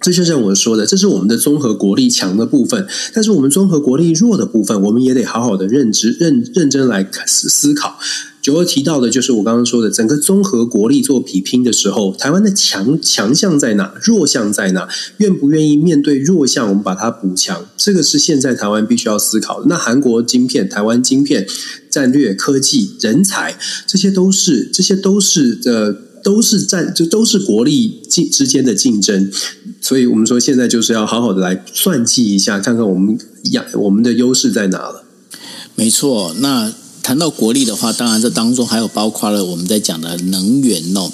这就像我说的，这是我们的综合国力强的部分，但是我们综合国力弱的部分，我们也得好好的认知、认认真来思思考。九二提到的就是我刚刚说的，整个综合国力做比拼的时候，台湾的强强项在哪？弱项在哪？愿不愿意面对弱项，我们把它补强？这个是现在台湾必须要思考的。那韩国晶片、台湾晶片、战略、科技、人才，这些都是，这些都是呃。都是在，就都是国力竞之间的竞争，所以我们说现在就是要好好的来算计一下，看看我们亚我们的优势在哪了。没错，那谈到国力的话，当然这当中还有包括了我们在讲的能源哦。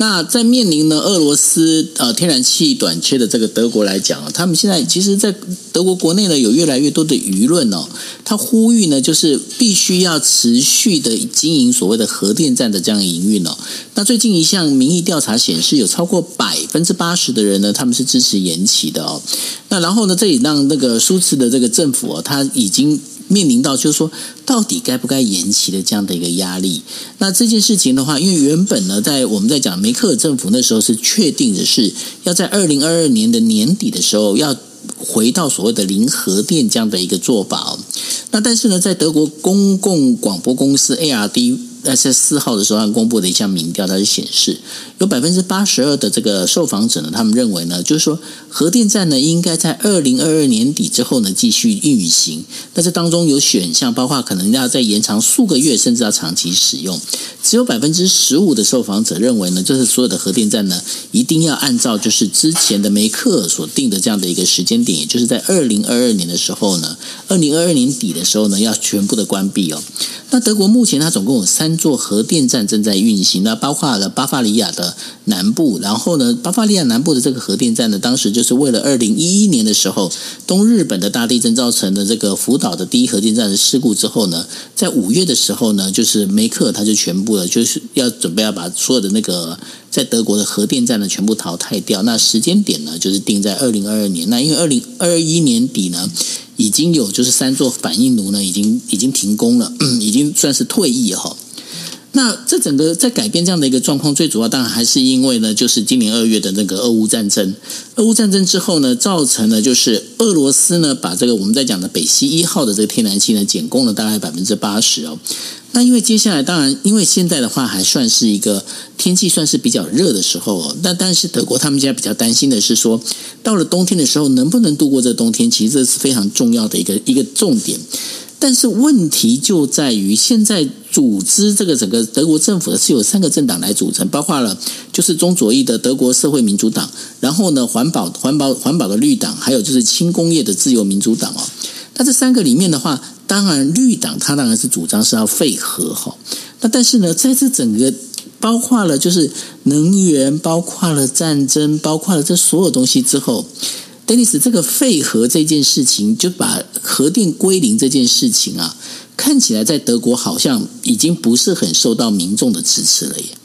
那在面临呢俄罗斯呃天然气短缺的这个德国来讲啊，他们现在其实，在德国国内呢有越来越多的舆论哦，他呼吁呢就是必须要持续的经营所谓的核电站的这样营运哦。那最近一项民意调查显示，有超过百分之八十的人呢，他们是支持延期的哦。那然后呢，这也让那个舒茨的这个政府哦，他已经。面临到就是说，到底该不该延期的这样的一个压力。那这件事情的话，因为原本呢，在我们在讲梅克尔政府那时候是确定的是要在二零二二年的年底的时候要回到所谓的零核电这样的一个做法。那但是呢，在德国公共广播公司 ARD。在四号的时候，他公布的一项民调，它是显示有百分之八十二的这个受访者呢，他们认为呢，就是说核电站呢应该在二零二二年底之后呢继续运行。但是当中有选项，包括可能要再延长数个月，甚至要长期使用。只有百分之十五的受访者认为呢，就是所有的核电站呢一定要按照就是之前的梅克所定的这样的一个时间点，也就是在二零二二年的时候呢，二零二二年底的时候呢要全部的关闭哦。那德国目前它总共有三三座核电站正在运行，那包括了巴伐利亚的南部，然后呢，巴伐利亚南部的这个核电站呢，当时就是为了二零一一年的时候东日本的大地震造成的这个福岛的第一核电站的事故之后呢，在五月的时候呢，就是梅克他就全部了，就是要准备要把所有的那个在德国的核电站呢全部淘汰掉，那时间点呢就是定在二零二二年，那因为二零二一年底呢。已经有就是三座反应炉呢，已经已经停工了，已经算是退役哈。那这整个在改变这样的一个状况，最主要当然还是因为呢，就是今年二月的那个俄乌战争。俄乌战争之后呢，造成了就是俄罗斯呢把这个我们在讲的北溪一号的这个天然气呢减供了大概百分之八十哦。那因为接下来当然，因为现在的话还算是一个天气算是比较热的时候，哦。那但是德国他们家比较担心的是说，到了冬天的时候能不能度过这冬天？其实这是非常重要的一个一个重点。但是问题就在于，现在组织这个整个德国政府的是有三个政党来组成，包括了就是中左翼的德国社会民主党，然后呢环保环保环保的绿党，还有就是轻工业的自由民主党哦。那这三个里面的话，当然绿党它当然是主张是要废核哈。那但是呢，在这整个包括了就是能源，包括了战争，包括了这所有东西之后。戴尼斯这个废核这件事情，就把核电归零这件事情啊，看起来在德国好像已经不是很受到民众的支持了耶。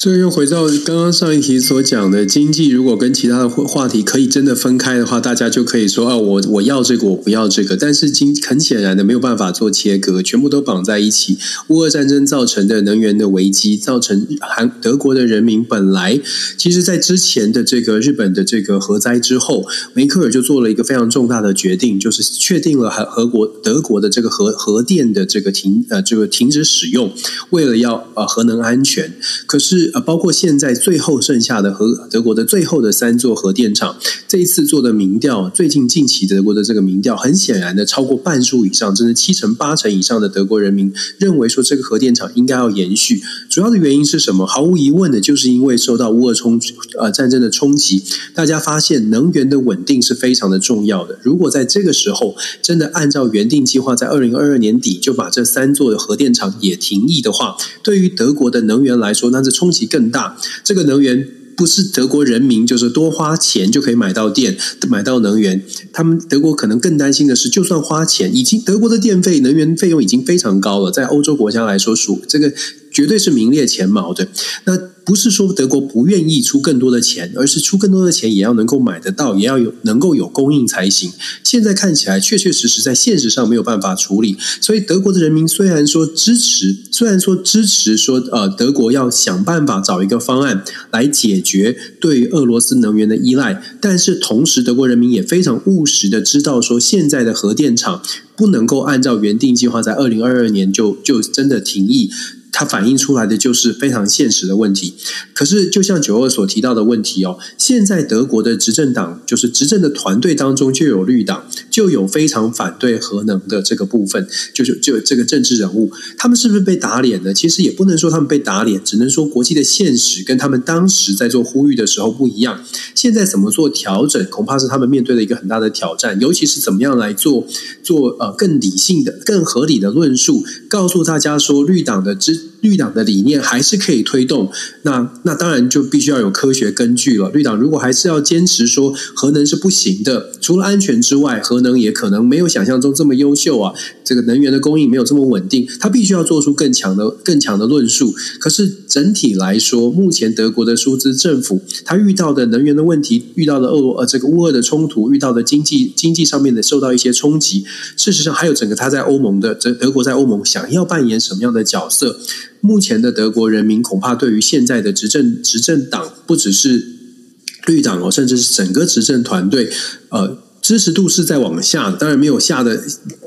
这又回到刚刚上一题所讲的经济，如果跟其他的话题可以真的分开的话，大家就可以说啊，我我要这个，我不要这个。但是经很显然的没有办法做切割，全部都绑在一起。乌俄战争造成的能源的危机，造成韩德国的人民本来其实，在之前的这个日本的这个核灾之后，梅克尔就做了一个非常重大的决定，就是确定了核核国德国的这个核核电的这个停呃这个停止使用，为了要呃核能安全。可是。啊，包括现在最后剩下的核德国的最后的三座核电厂，这一次做的民调，最近近期德国的这个民调，很显然的超过半数以上，甚至七成八成以上的德国人民认为说这个核电厂应该要延续。主要的原因是什么？毫无疑问的，就是因为受到乌俄冲呃战争的冲击，大家发现能源的稳定是非常的重要的。如果在这个时候真的按照原定计划，在二零二二年底就把这三座核电厂也停役的话，对于德国的能源来说，那是冲击。更大，这个能源不是德国人民就是多花钱就可以买到电、买到能源。他们德国可能更担心的是，就算花钱，已经德国的电费、能源费用已经非常高了，在欧洲国家来说，属这个绝对是名列前茅的。那。不是说德国不愿意出更多的钱，而是出更多的钱也要能够买得到，也要有能够有供应才行。现在看起来确确实实在现实上没有办法处理，所以德国的人民虽然说支持，虽然说支持说呃德国要想办法找一个方案来解决对俄罗斯能源的依赖，但是同时德国人民也非常务实的知道说现在的核电厂不能够按照原定计划在二零二二年就就真的停役。它反映出来的就是非常现实的问题。可是，就像九二所提到的问题哦，现在德国的执政党，就是执政的团队当中就有绿党，就有非常反对核能的这个部分，就是就这个政治人物，他们是不是被打脸呢？其实也不能说他们被打脸，只能说国际的现实跟他们当时在做呼吁的时候不一样。现在怎么做调整，恐怕是他们面对的一个很大的挑战，尤其是怎么样来做做呃更理性的、更合理的论述，告诉大家说绿党的支。绿党的理念还是可以推动，那那当然就必须要有科学根据了。绿党如果还是要坚持说核能是不行的，除了安全之外，核能也可能没有想象中这么优秀啊。这个能源的供应没有这么稳定，他必须要做出更强的、更强的论述。可是整体来说，目前德国的舒兹政府他遇到的能源的问题，遇到的俄呃这个乌俄的冲突，遇到的经济经济上面的受到一些冲击。事实上，还有整个他在欧盟的德德国在欧盟想要扮演什么样的角色？目前的德国人民恐怕对于现在的执政执政党，不只是绿党哦，甚至是整个执政团队，呃，支持度是在往下的。当然没有下的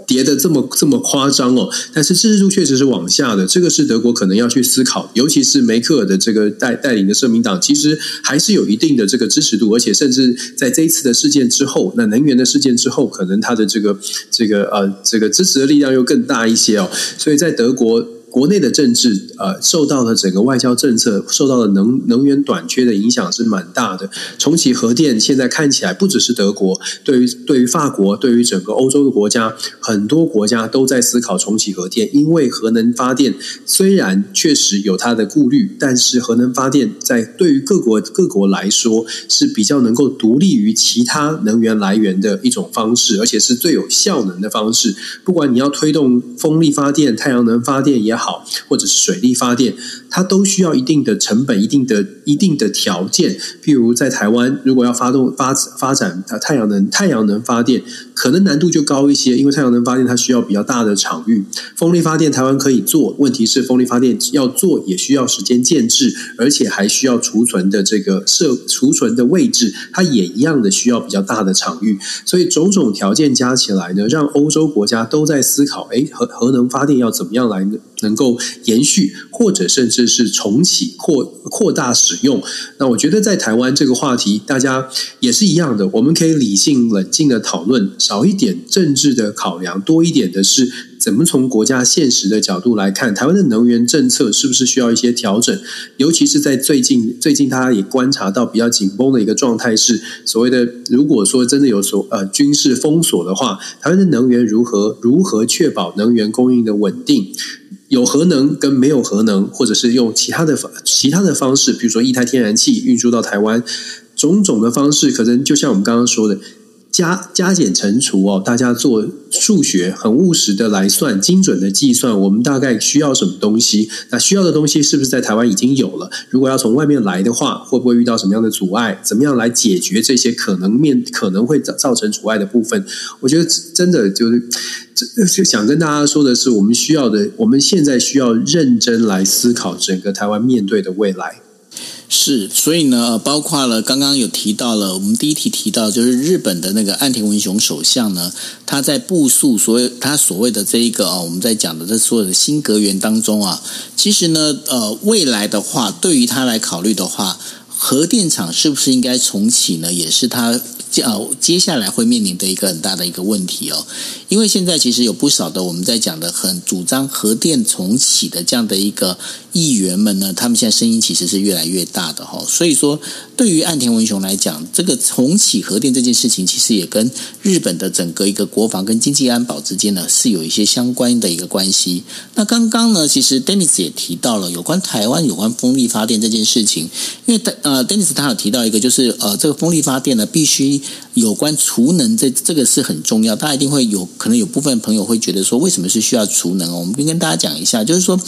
跌的这么这么夸张哦，但是支持度确实是往下的。这个是德国可能要去思考，尤其是梅克尔的这个带带领的社民党，其实还是有一定的这个支持度，而且甚至在这一次的事件之后，那能源的事件之后，可能他的这个这个呃这个支持的力量又更大一些哦。所以在德国。国内的政治，呃，受到了整个外交政策，受到了能能源短缺的影响是蛮大的。重启核电，现在看起来不只是德国，对于对于法国，对于整个欧洲的国家，很多国家都在思考重启核电。因为核能发电虽然确实有它的顾虑，但是核能发电在对于各国各国来说是比较能够独立于其他能源来源的一种方式，而且是最有效能的方式。不管你要推动风力发电、太阳能发电也好。好，或者是水力发电，它都需要一定的成本、一定的、一定的条件。譬如在台湾，如果要发动发发展太阳能、太阳能发电，可能难度就高一些，因为太阳能发电它需要比较大的场域。风力发电台湾可以做，问题是风力发电要做也需要时间建制，而且还需要储存的这个设储存的位置，它也一样的需要比较大的场域。所以种种条件加起来呢，让欧洲国家都在思考：哎，核核能发电要怎么样来能够延续，或者甚至至是重启、扩扩大使用。那我觉得在台湾这个话题，大家也是一样的，我们可以理性冷静的讨论，少一点政治的考量，多一点的是怎么从国家现实的角度来看，台湾的能源政策是不是需要一些调整？尤其是在最近，最近大家也观察到比较紧绷的一个状态是，所谓的如果说真的有所呃军事封锁的话，台湾的能源如何如何确保能源供应的稳定？有核能跟没有核能，或者是用其他的方其他的方式，比如说一台天然气运输到台湾，种种的方式，可能就像我们刚刚说的。加加减乘除哦，大家做数学很务实的来算，精准的计算，我们大概需要什么东西？那需要的东西是不是在台湾已经有了？如果要从外面来的话，会不会遇到什么样的阻碍？怎么样来解决这些可能面可能会造造成阻碍的部分？我觉得真的就是，就想跟大家说的是，我们需要的，我们现在需要认真来思考整个台湾面对的未来。是，所以呢，包括了刚刚有提到了，我们第一题提到就是日本的那个岸田文雄首相呢，他在部署所谓他所谓的这一个啊，我们在讲的这所有的新阁员当中啊，其实呢，呃，未来的话，对于他来考虑的话，核电厂是不是应该重启呢？也是他。接呃，接下来会面临的一个很大的一个问题哦，因为现在其实有不少的我们在讲的很主张核电重启的这样的一个议员们呢，他们现在声音其实是越来越大的哈。所以说，对于岸田文雄来讲，这个重启核电这件事情，其实也跟日本的整个一个国防跟经济安保之间呢是有一些相关的一个关系。那刚刚呢，其实 Dennis 也提到了有关台湾有关风力发电这件事情，因为呃，Dennis 他有提到一个就是呃，这个风力发电呢必须。有关储能，这这个是很重要。大家一定会有可能有部分朋友会觉得说，为什么是需要储能？我们跟跟大家讲一下，就是说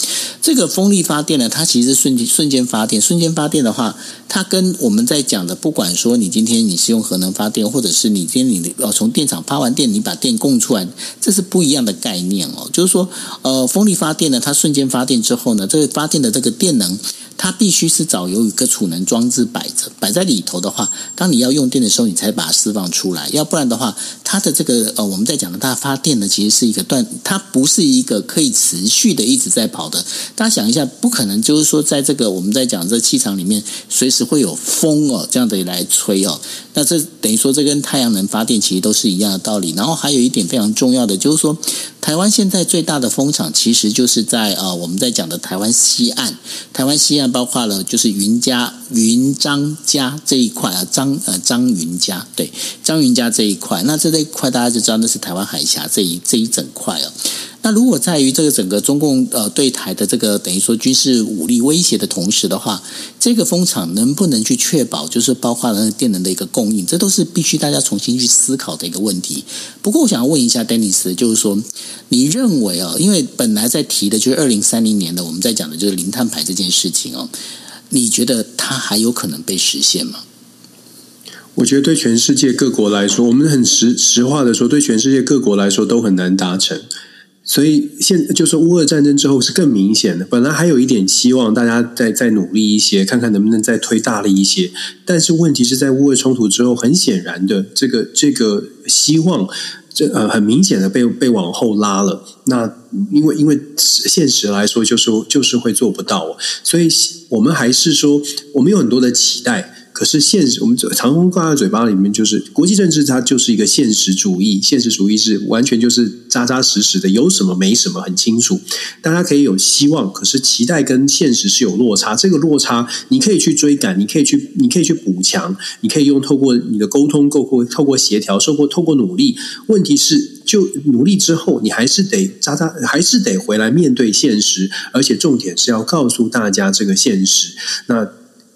这个风力发电呢，它其实瞬间瞬间发电。瞬间发电的话，它跟我们在讲的，不管说你今天你是用核能发电，或者是你今天你要从电厂发完电，你把电供出来，这是不一样的概念哦。就是说，呃，风力发电呢，它瞬间发电之后呢，这个发电的这个电能。它必须是找有一个储能装置摆着，摆在里头的话，当你要用电的时候，你才把它释放出来。要不然的话，它的这个呃，我们在讲的它发电呢，其实是一个断，它不是一个可以持续的一直在跑的。大家想一下，不可能就是说，在这个我们在讲这气场里面，随时会有风哦，这样的来吹哦。那这等于说，这跟太阳能发电其实都是一样的道理。然后还有一点非常重要的，就是说。台湾现在最大的风场，其实就是在呃，我们在讲的台湾西岸。台湾西岸包括了就是云家、云张家这一块啊，张呃张云家对张云家这一块。那这这一块大家就知道，那是台湾海峡这一这一整块哦。那如果在于这个整个中共呃对台的这个等于说军事武力威胁的同时的话，这个风场能不能去确保，就是包括了电能的一个供应，这都是必须大家重新去思考的一个问题。不过我想要问一下 Dennis，就是说，你认为啊，因为本来在提的就是二零三零年的，我们在讲的就是零碳排这件事情哦，你觉得它还有可能被实现吗？我觉得对全世界各国来说，我们很实实话的说，对全世界各国来说都很难达成。所以现就是乌俄战争之后是更明显的，本来还有一点希望，大家再再努力一些，看看能不能再推大力一些。但是问题是在乌俄冲突之后，很显然的，这个这个希望，这呃很明显的被被往后拉了。那因为因为现实来说，就是就是会做不到。所以我们还是说，我们有很多的期待。可是现实，我们常常挂在嘴巴里面，就是国际政治，它就是一个现实主义。现实主义是完全就是扎扎实实的，有什么没什么，很清楚。大家可以有希望，可是期待跟现实是有落差。这个落差，你可以去追赶，你可以去，你可以去补强，你可以用透过你的沟通，透过透过协调，透过透过努力。问题是，就努力之后，你还是得扎扎，还是得回来面对现实，而且重点是要告诉大家这个现实。那。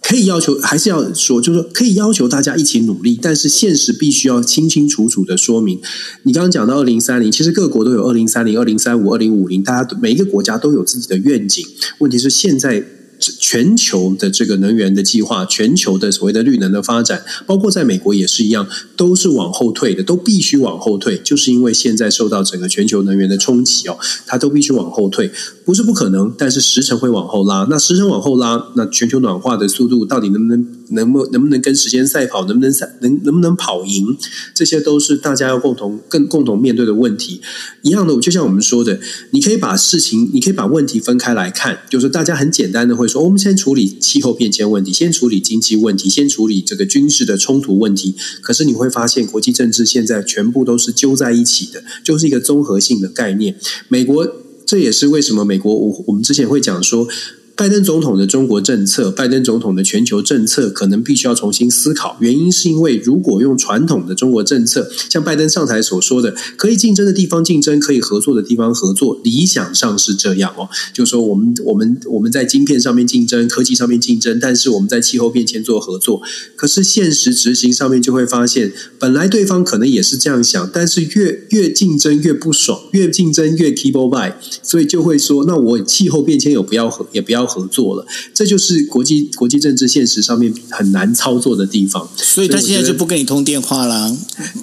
可以要求，还是要说，就是说可以要求大家一起努力，但是现实必须要清清楚楚的说明。你刚刚讲到二零三零，其实各国都有二零三零、二零三五、二零五零，大家每一个国家都有自己的愿景。问题是现在。全球的这个能源的计划，全球的所谓的绿能的发展，包括在美国也是一样，都是往后退的，都必须往后退，就是因为现在受到整个全球能源的冲击哦，它都必须往后退。不是不可能，但是时程会往后拉。那时程往后拉，那全球暖化的速度到底能不能能不能不能跟时间赛跑，能不能赛能能不能跑赢？这些都是大家要共同更共同面对的问题。一样的，就像我们说的，你可以把事情，你可以把问题分开来看，就是大家很简单的会说，我们先处理气候变迁问题，先处理经济问题，先处理这个军事的冲突问题。可是你会发现，国际政治现在全部都是揪在一起的，就是一个综合性的概念。美国。这也是为什么美国，我我们之前会讲说。拜登总统的中国政策，拜登总统的全球政策，可能必须要重新思考。原因是因为，如果用传统的中国政策，像拜登上台所说的，可以竞争的地方竞争，可以合作的地方合作，理想上是这样哦。就说，我们我们我们在晶片上面竞争，科技上面竞争，但是我们在气候变迁做合作。可是现实执行上面就会发现，本来对方可能也是这样想，但是越越竞争越不爽，越竞争越 keep by，所以就会说，那我气候变迁有不要也不要。合作了，这就是国际国际政治现实上面很难操作的地方。所以他现在就不跟你通电话了。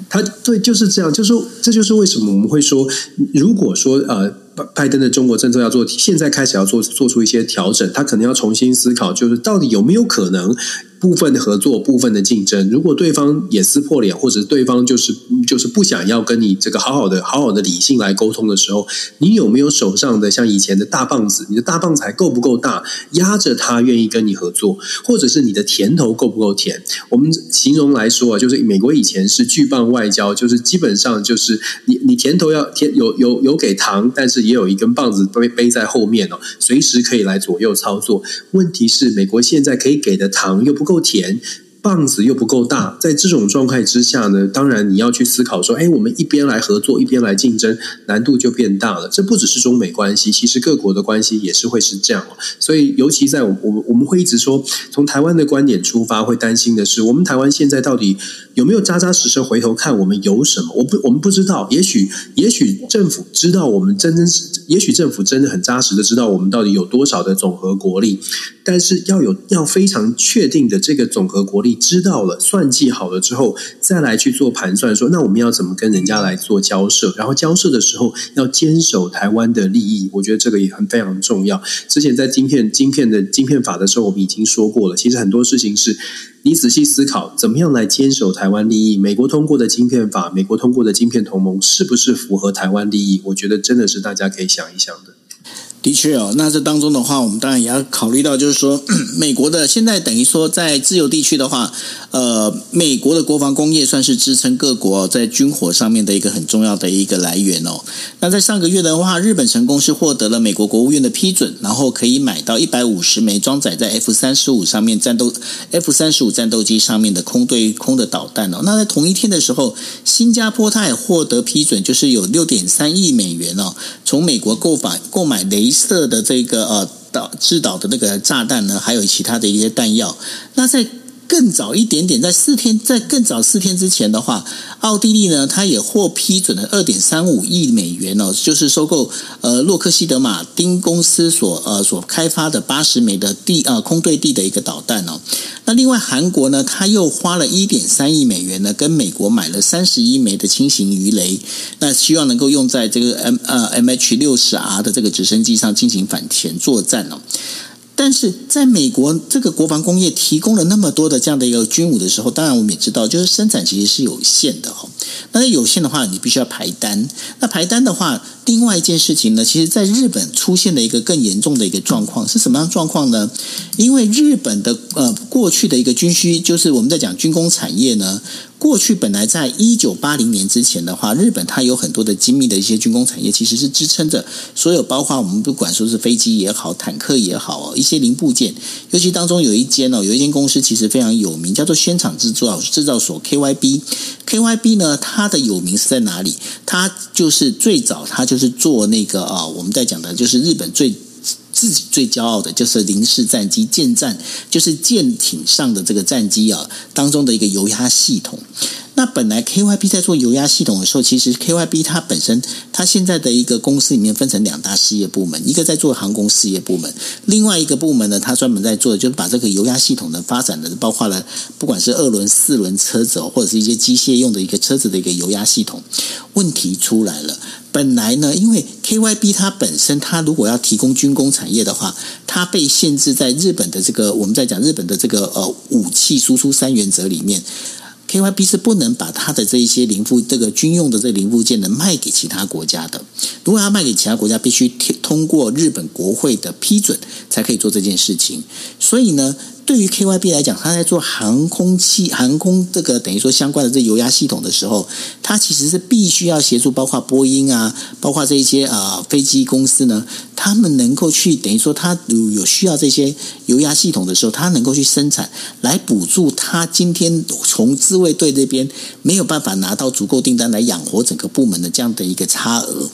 他对就是这样，就是，这就是为什么我们会说，如果说呃，拜登的中国政策要做，现在开始要做做出一些调整，他可能要重新思考，就是到底有没有可能。部分的合作，部分的竞争。如果对方也撕破脸，或者对方就是就是不想要跟你这个好好的、好好的理性来沟通的时候，你有没有手上的像以前的大棒子？你的大棒子还够不够大，压着他愿意跟你合作？或者是你的甜头够不够甜？我们形容来说啊，就是美国以前是巨棒外交，就是基本上就是你你甜头要甜有有有给糖，但是也有一根棒子背背在后面哦，随时可以来左右操作。问题是美国现在可以给的糖又不够甜。棒子又不够大，在这种状态之下呢，当然你要去思考说，哎，我们一边来合作，一边来竞争，难度就变大了。这不只是中美关系，其实各国的关系也是会是这样。所以，尤其在我我们我们会一直说，从台湾的观点出发，会担心的是，我们台湾现在到底有没有扎扎实实回头看我们有什么？我不我们不知道，也许也许政府知道我们真真实，也许政府真的很扎实的知道我们到底有多少的总和国力，但是要有要非常确定的这个总和国力。知道了，算计好了之后，再来去做盘算说，那我们要怎么跟人家来做交涉？然后交涉的时候要坚守台湾的利益，我觉得这个也很非常重要。之前在晶片、晶片的晶片法的时候，我们已经说过了。其实很多事情是你仔细思考，怎么样来坚守台湾利益？美国通过的晶片法，美国通过的晶片同盟，是不是符合台湾利益？我觉得真的是大家可以想一想的。的确哦，那这当中的话，我们当然也要考虑到，就是说，美国的现在等于说在自由地区的话，呃，美国的国防工业算是支撑各国在军火上面的一个很重要的一个来源哦。那在上个月的话，日本成功是获得了美国国务院的批准，然后可以买到一百五十枚装载在 F 三十五上面战斗 F 三十五战斗机上面的空对空的导弹哦。那在同一天的时候，新加坡它也获得批准，就是有六点三亿美元哦，从美国购买购买雷。色的这个呃导制导的那个炸弹呢，还有其他的一些弹药，那在。更早一点点，在四天，在更早四天之前的话，奥地利呢，它也获批准了二点三五亿美元哦，就是收购呃洛克希德马丁公司所呃所开发的八十枚的地呃空对地的一个导弹哦。那另外韩国呢，它又花了一点三亿美元呢，跟美国买了三十一枚的轻型鱼雷，那希望能够用在这个 M 呃 MH 六十 R 的这个直升机上进行反潜作战哦。但是在美国，这个国防工业提供了那么多的这样的一个军武的时候，当然我们也知道，就是生产其实是有限的哈。那有限的话，你必须要排单。那排单的话，另外一件事情呢，其实在日本出现了一个更严重的一个状况，是什么样状况呢？因为日本的呃过去的一个军需，就是我们在讲军工产业呢。过去本来在一九八零年之前的话，日本它有很多的精密的一些军工产业，其实是支撑着所有，包括我们不管说是飞机也好、坦克也好，一些零部件。尤其当中有一间哦，有一间公司其实非常有名，叫做轩场制造制造所 KYB。KYB 呢，它的有名是在哪里？它就是最早，它就是做那个啊，我们在讲的就是日本最。自己最骄傲的就是零式战机舰战，就是舰艇上的这个战机啊当中的一个油压系统。那本来 KYB 在做油压系统的时候，其实 KYB 它本身它现在的一个公司里面分成两大事业部门，一个在做航空事业部门，另外一个部门呢，它专门在做就是把这个油压系统的发展的，包括了不管是二轮、四轮车子，或者是一些机械用的一个车子的一个油压系统。问题出来了，本来呢，因为 KYB 它本身它如果要提供军工产业的话，它被限制在日本的这个我们在讲日本的这个呃武器输出三原则里面。KYB 是不能把它的这一些零部这个军用的这零部件呢卖给其他国家的。如果要卖给其他国家，必须通过日本国会的批准才可以做这件事情。所以呢。对于 KYB 来讲，他在做航空器、航空这个等于说相关的这油压系统的时候，他其实是必须要协助，包括波音啊，包括这一些啊、呃、飞机公司呢，他们能够去等于说，他有有需要这些油压系统的时候，他能够去生产，来补助他今天从自卫队这边没有办法拿到足够订单来养活整个部门的这样的一个差额。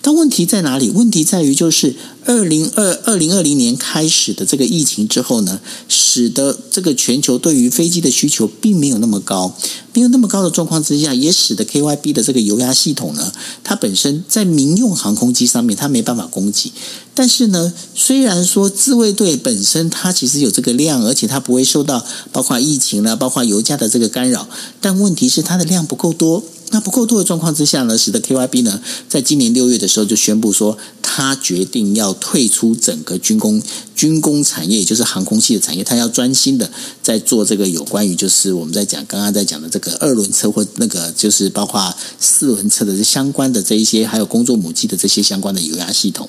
但问题在哪里？问题在于就是二零二二零二零年开始的这个疫情之后呢，使得这个全球对于飞机的需求并没有那么高，没有那么高的状况之下，也使得 KYB 的这个油压系统呢，它本身在民用航空机上面它没办法供给。但是呢，虽然说自卫队本身它其实有这个量，而且它不会受到包括疫情啦、包括油价的这个干扰，但问题是它的量不够多。那不够多的状况之下呢，使得 KYB 呢，在今年六月的时候就宣布说，他决定要退出整个军工军工产业，也就是航空器的产业，他要专心的在做这个有关于就是我们在讲刚刚在讲的这个二轮车或那个就是包括四轮车的这相关的这一些，还有工作母机的这些相关的油压系统。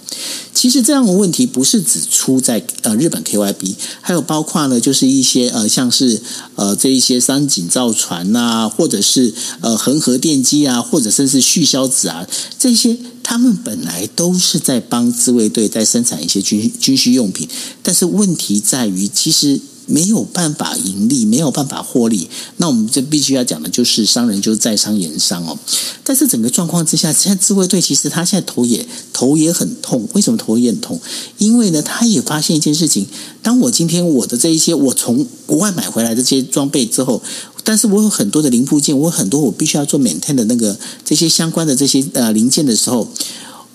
其实这样的问题不是只出在呃日本 KYB，还有包括呢，就是一些呃像是呃这一些三井造船呐，或者是呃恒河电。电机啊，或者甚至续销子啊，这些他们本来都是在帮自卫队在生产一些军军需用品，但是问题在于，其实没有办法盈利，没有办法获利。那我们这必须要讲的就是商人就是在商言商哦。但是整个状况之下，现在自卫队其实他现在头也头也很痛。为什么头也很痛？因为呢，他也发现一件事情：当我今天我的这一些我从国外买回来的这些装备之后。但是我有很多的零部件，我有很多我必须要做 maintain 的那个这些相关的这些呃零件的时候，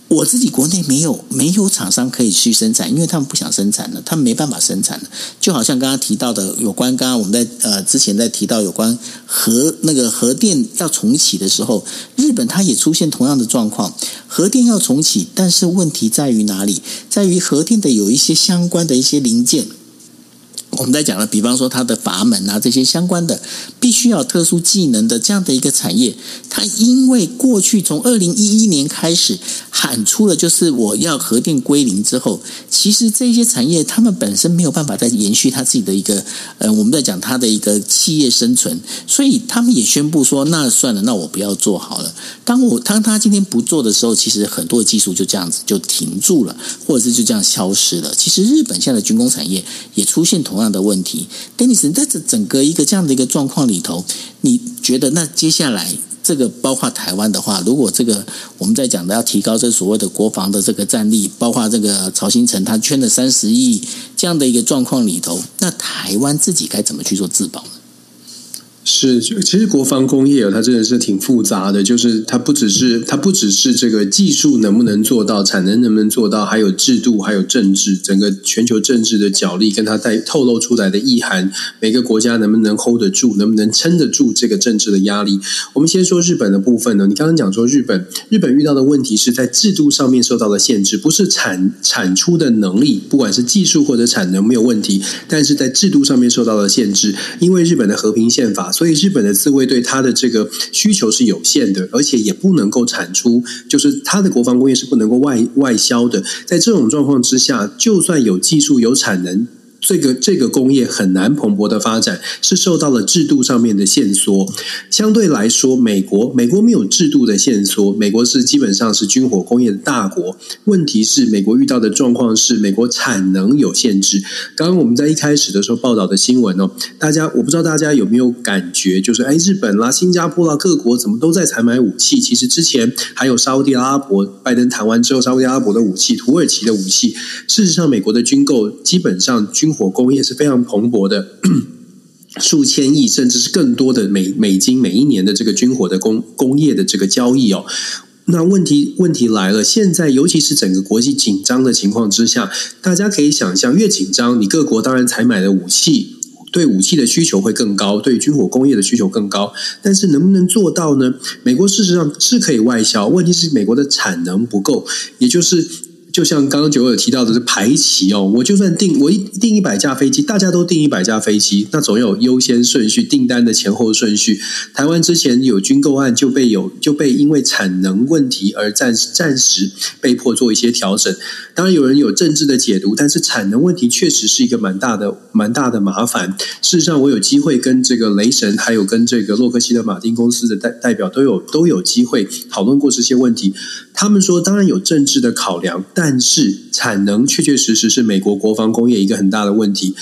我自己国内没有没有厂商可以去生产，因为他们不想生产了，他们没办法生产了。就好像刚刚提到的有关，刚刚我们在呃之前在提到有关核那个核电要重启的时候，日本它也出现同样的状况，核电要重启，但是问题在于哪里？在于核电的有一些相关的一些零件。我们在讲了，比方说它的阀门啊，这些相关的，必须要特殊技能的这样的一个产业，它因为过去从二零一一年开始喊出了就是我要核电归零之后，其实这些产业他们本身没有办法再延续他自己的一个，呃，我们在讲他的一个企业生存，所以他们也宣布说，那算了，那我不要做好了。当我当他今天不做的时候，其实很多的技术就这样子就停住了，或者是就这样消失了。其实日本现在的军工产业也出现同样。这样的问题，Dennis，在这整个一个这样的一个状况里头，你觉得那接下来这个包括台湾的话，如果这个我们在讲的要提高这所谓的国防的这个战力，包括这个曹新成他圈了三十亿这样的一个状况里头，那台湾自己该怎么去做自保？是，其实国防工业它真的是挺复杂的，就是它不只是它不只是这个技术能不能做到，产能能不能做到，还有制度，还有政治，整个全球政治的角力跟它带透露出来的意涵，每个国家能不能 hold 得住，能不能撑得住这个政治的压力。我们先说日本的部分呢，你刚刚讲说日本，日本遇到的问题是在制度上面受到了限制，不是产产出的能力，不管是技术或者产能没有问题，但是在制度上面受到了限制，因为日本的和平宪法。所以日本的自卫队它的这个需求是有限的，而且也不能够产出，就是它的国防工业是不能够外外销的。在这种状况之下，就算有技术有产能。这个这个工业很难蓬勃的发展，是受到了制度上面的限缩。相对来说，美国美国没有制度的限缩，美国是基本上是军火工业的大国。问题是，美国遇到的状况是，美国产能有限制。刚刚我们在一开始的时候报道的新闻哦，大家我不知道大家有没有感觉，就是哎，日本啦、新加坡啦，各国怎么都在采买武器？其实之前还有沙乌地阿拉伯，拜登谈完之后，沙乌地阿拉伯的武器、土耳其的武器，事实上，美国的军购基本上军。火工业是非常蓬勃的。数千亿甚至是更多的美美金每一年的这个军火的工工业的这个交易哦。那问题问题来了，现在尤其是整个国际紧张的情况之下，大家可以想象，越紧张，你各国当然采买的武器，对武器的需求会更高，对军火工业的需求更高。但是能不能做到呢？美国事实上是可以外销，问题是美国的产能不够，也就是。就像刚刚九有提到的是排期哦，我就算订我一订一百架飞机，大家都订一百架飞机，那总有优先顺序，订单的前后顺序。台湾之前有军购案就被有就被因为产能问题而暂暂时被迫做一些调整。当然有人有政治的解读，但是产能问题确实是一个蛮大的蛮大的麻烦。事实上，我有机会跟这个雷神还有跟这个洛克希德马丁公司的代代表都有都有机会讨论过这些问题。他们说，当然有政治的考量，但但是产能确确实实是美国国防工业一个很大的问题。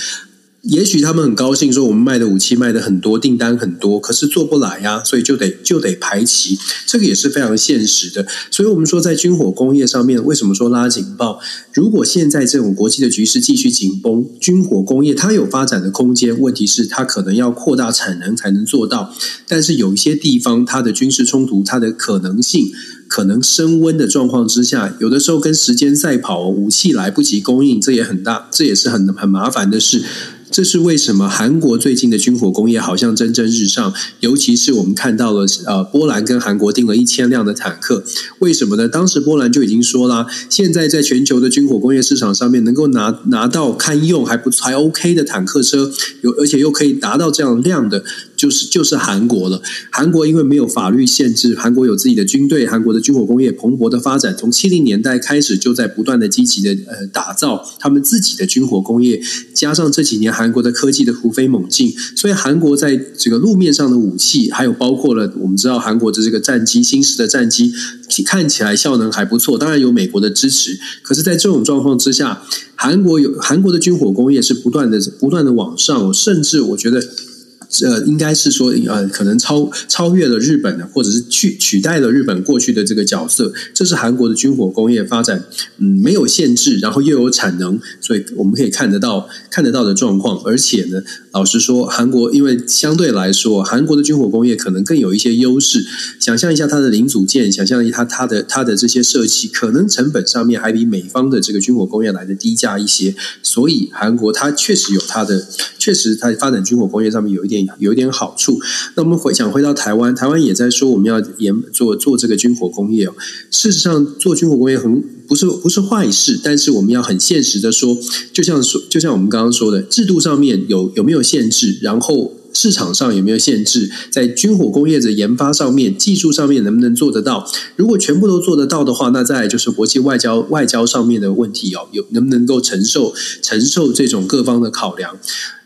也许他们很高兴说我们卖的武器卖的很多，订单很多，可是做不来呀，所以就得就得排期，这个也是非常现实的。所以我们说在军火工业上面，为什么说拉警报？如果现在这种国际的局势继续紧绷，军火工业它有发展的空间，问题是它可能要扩大产能才能做到。但是有一些地方，它的军事冲突，它的可能性可能升温的状况之下，有的时候跟时间赛跑，武器来不及供应，这也很大，这也是很很麻烦的事。这是为什么？韩国最近的军火工业好像蒸蒸日上，尤其是我们看到了，呃，波兰跟韩国订了一千辆的坦克。为什么呢？当时波兰就已经说了，现在在全球的军火工业市场上面，能够拿拿到堪用还不还 OK 的坦克车，有而且又可以达到这样量的。就是就是韩国了。韩国因为没有法律限制，韩国有自己的军队，韩国的军火工业蓬勃的发展，从七零年代开始就在不断的积极的呃打造他们自己的军火工业，加上这几年韩国的科技的突飞猛进，所以韩国在这个路面上的武器，还有包括了我们知道韩国的这个战机，新式的战机看起来效能还不错，当然有美国的支持。可是，在这种状况之下，韩国有韩国的军火工业是不断的不断的往上，甚至我觉得。呃，应该是说，呃，可能超超越了日本的，或者是取取代了日本过去的这个角色。这是韩国的军火工业发展，嗯，没有限制，然后又有产能，所以我们可以看得到看得到的状况。而且呢，老实说，韩国因为相对来说，韩国的军火工业可能更有一些优势。想象一下它的零组件，想象一下它它的它的这些设计，可能成本上面还比美方的这个军火工业来的低价一些。所以韩国它确实有它的，确实它发展军火工业上面有一点。有一点好处。那我们回想回到台湾，台湾也在说我们要研做做这个军火工业哦。事实上，做军火工业很不是不是坏事，但是我们要很现实的说，就像说就像我们刚刚说的，制度上面有有没有限制，然后市场上有没有限制，在军火工业的研发上面、技术上面能不能做得到？如果全部都做得到的话，那再来就是国际外交外交上面的问题哦，有能不能够承受承受这种各方的考量？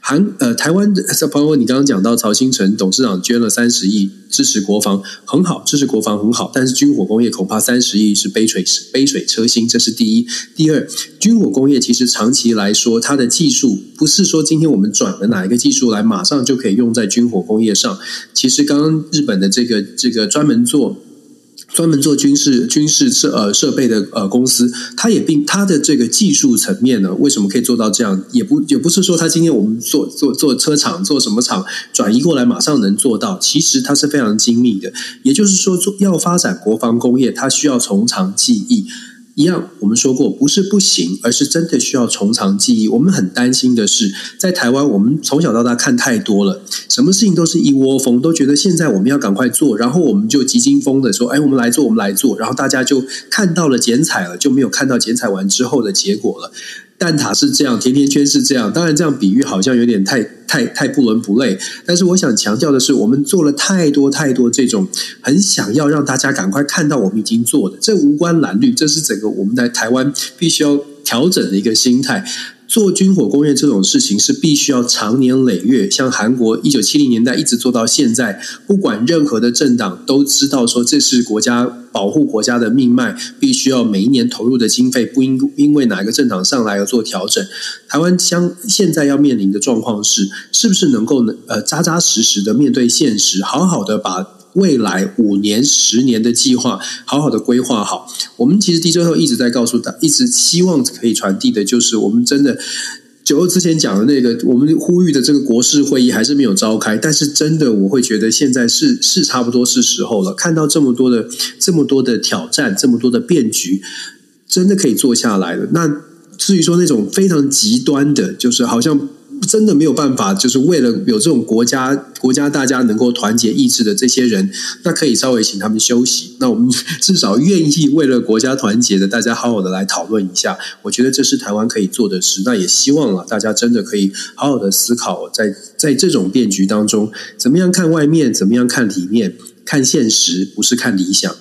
韩呃，台湾的朋友，你刚刚讲到曹新成董事长捐了三十亿支持国防，很好，支持国防很好。但是军火工业恐怕三十亿是杯水杯水车薪，这是第一。第二，军火工业其实长期来说，它的技术不是说今天我们转了哪一个技术来，马上就可以用在军火工业上。其实刚刚日本的这个这个专门做。专门做军事军事设呃设备的呃公司，它也并它的这个技术层面呢，为什么可以做到这样？也不也不是说它今天我们做做做车厂做什么厂转移过来马上能做到，其实它是非常精密的。也就是说，做要发展国防工业，它需要从长计议。一样，我们说过，不是不行，而是真的需要从长计议。我们很担心的是，在台湾，我们从小到大看太多了，什么事情都是一窝蜂，都觉得现在我们要赶快做，然后我们就急惊风的说：“哎，我们来做，我们来做。”然后大家就看到了剪彩了，就没有看到剪彩完之后的结果了。蛋挞是这样，甜甜圈是这样。当然，这样比喻好像有点太太太不伦不类。但是，我想强调的是，我们做了太多太多这种很想要让大家赶快看到我们已经做的，这无关蓝绿，这是整个我们在台湾必须要调整的一个心态。做军火工业这种事情是必须要长年累月，像韩国一九七零年代一直做到现在，不管任何的政党都知道说，这是国家保护国家的命脉，必须要每一年投入的经费不因因为哪个政党上来而做调整。台湾将现在要面临的状况是，是不是能够呃扎扎实实的面对现实，好好的把。未来五年、十年的计划，好好的规划好。我们其实 DJ 后一直在告诉大，一直希望可以传递的就是，我们真的九二之前讲的那个，我们呼吁的这个国事会议还是没有召开。但是真的，我会觉得现在是是差不多是时候了。看到这么多的这么多的挑战，这么多的变局，真的可以坐下来了。那至于说那种非常极端的，就是好像。真的没有办法，就是为了有这种国家国家大家能够团结意志的这些人，那可以稍微请他们休息。那我们 至少愿意为了国家团结的大家好好的来讨论一下。我觉得这是台湾可以做的事。那也希望啊大家真的可以好好的思考，在在这种变局当中，怎么样看外面，怎么样看里面，看现实，不是看理想。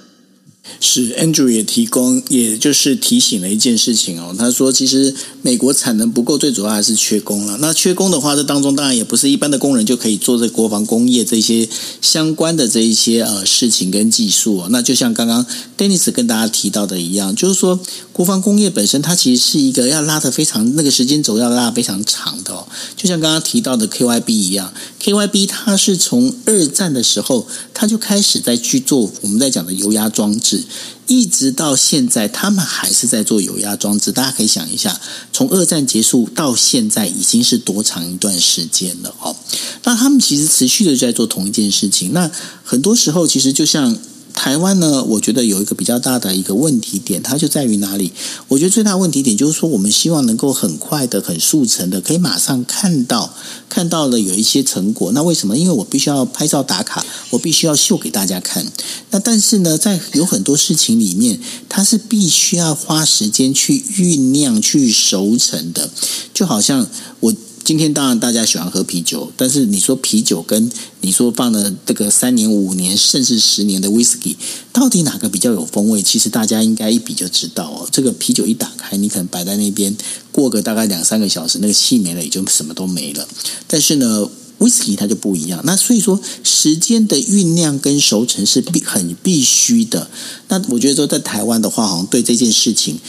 是 Andrew 也提供，也就是提醒了一件事情哦。他说，其实美国产能不够，最主要还是缺工了。那缺工的话，这当中当然也不是一般的工人就可以做这国防工业这些相关的这一些呃事情跟技术哦。那就像刚刚 Dennis 跟大家提到的一样，就是说国防工业本身它其实是一个要拉得非常那个时间轴要拉得非常长的哦。就像刚刚提到的 KYB 一样，KYB 它是从二战的时候，它就开始在去做我们在讲的油压装置。一直到现在，他们还是在做油压装置。大家可以想一下，从二战结束到现在，已经是多长一段时间了哦？那他们其实持续的在做同一件事情。那很多时候，其实就像。台湾呢，我觉得有一个比较大的一个问题点，它就在于哪里？我觉得最大问题点就是说，我们希望能够很快的、很速成的，可以马上看到看到了有一些成果。那为什么？因为我必须要拍照打卡，我必须要秀给大家看。那但是呢，在有很多事情里面，它是必须要花时间去酝酿、去熟成的，就好像我。今天当然大家喜欢喝啤酒，但是你说啤酒跟你说放了这个三年、五年甚至十年的威士忌，到底哪个比较有风味？其实大家应该一比就知道哦。这个啤酒一打开，你可能摆在那边，过个大概两三个小时，那个气没了，也就什么都没了。但是呢，威士忌它就不一样。那所以说，时间的酝酿跟熟成是必很必须的。那我觉得说，在台湾的话，好像对这件事情。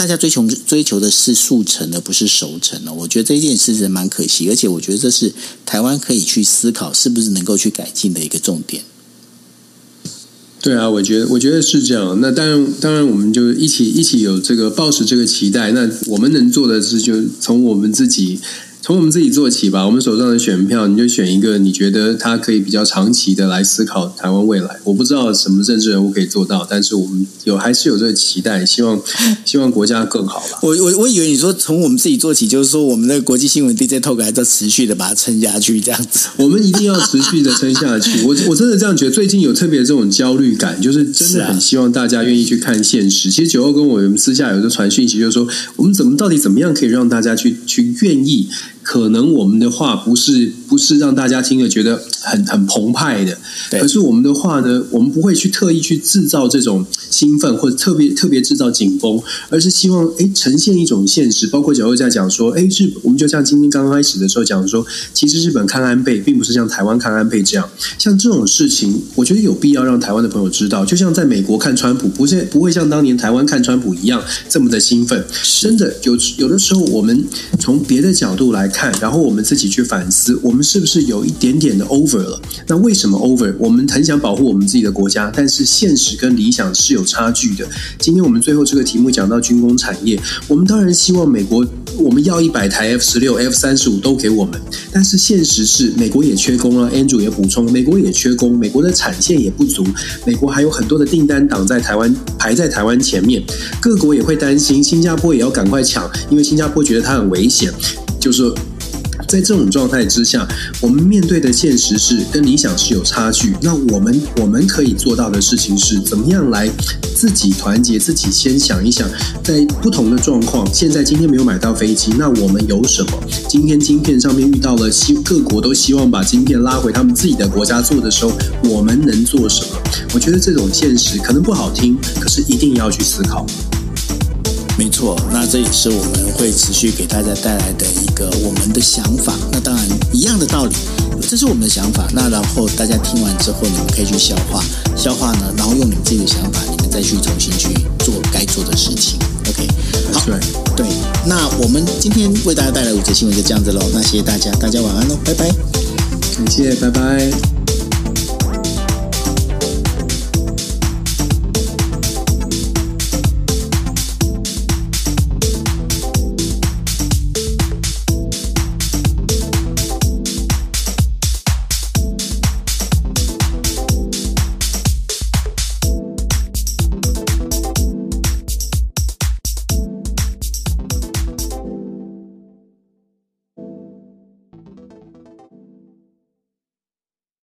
大家追求追求的是速成的，不是熟成的。我觉得这件事是蛮可惜，而且我觉得这是台湾可以去思考是不是能够去改进的一个重点。对啊，我觉得我觉得是这样。那当然，当然，我们就一起一起有这个抱持这个期待。那我们能做的是，就从我们自己。从我们自己做起吧。我们手上的选票，你就选一个你觉得他可以比较长期的来思考台湾未来。我不知道什么政治人物可以做到，但是我们有还是有这个期待，希望 希望国家更好吧。我我我以为你说从我们自己做起，就是说我们的国际新闻 DJ Talk 还在持续的把它撑下去，这样子。我们一定要持续的撑下去。我 我真的这样觉得，最近有特别这种焦虑感，就是真的很希望大家愿意去看现实。啊、其实九欧跟我们私下有一个传讯息，就是说我们怎么到底怎么样可以让大家去去愿意。可能我们的话不是不是让大家听了觉得 很很澎湃的，可是我们的话呢，我们不会去特意去制造这种兴奋或者特别特别制造紧绷，而是希望哎呈现一种现实。包括角又在讲说，哎日我们就像今天刚刚开始的时候讲说，其实日本看安倍并不是像台湾看安倍这样，像这种事情，我觉得有必要让台湾的朋友知道。就像在美国看川普，不是不会像当年台湾看川普一样这么的兴奋。真的有有的时候，我们从别的角度来看，看然后我们自己去反思，我们是不是有一点点的 over 了？那为什么 over？我们很想保护我们自己的国家，但是现实跟理想是有差距的。今天我们最后这个题目讲到军工产业，我们当然希望美国我们要一百台 F 十六、F 三十五都给我们，但是现实是美国也缺工了。Andrew 也补充，美国也缺工，美国的产线也不足，美国还有很多的订单挡在台湾，排在台湾前面。各国也会担心，新加坡也要赶快抢，因为新加坡觉得它很危险，就是。在这种状态之下，我们面对的现实是跟理想是有差距。那我们我们可以做到的事情是怎么样来自己团结，自己先想一想，在不同的状况，现在今天没有买到飞机，那我们有什么？今天晶片上面遇到了希各国都希望把晶片拉回他们自己的国家做的时候，我们能做什么？我觉得这种现实可能不好听，可是一定要去思考。没错，那这也是我们会持续给大家带来的一个我们的想法。那当然一样的道理，这是我们的想法。那然后大家听完之后，你们可以去消化，消化呢，然后用你们自己的想法，你们再去重新去做该做的事情。OK，好，对，对，那我们今天为大家带来五则新闻就这样子喽。那谢谢大家，大家晚安喽，拜拜，感谢，拜拜。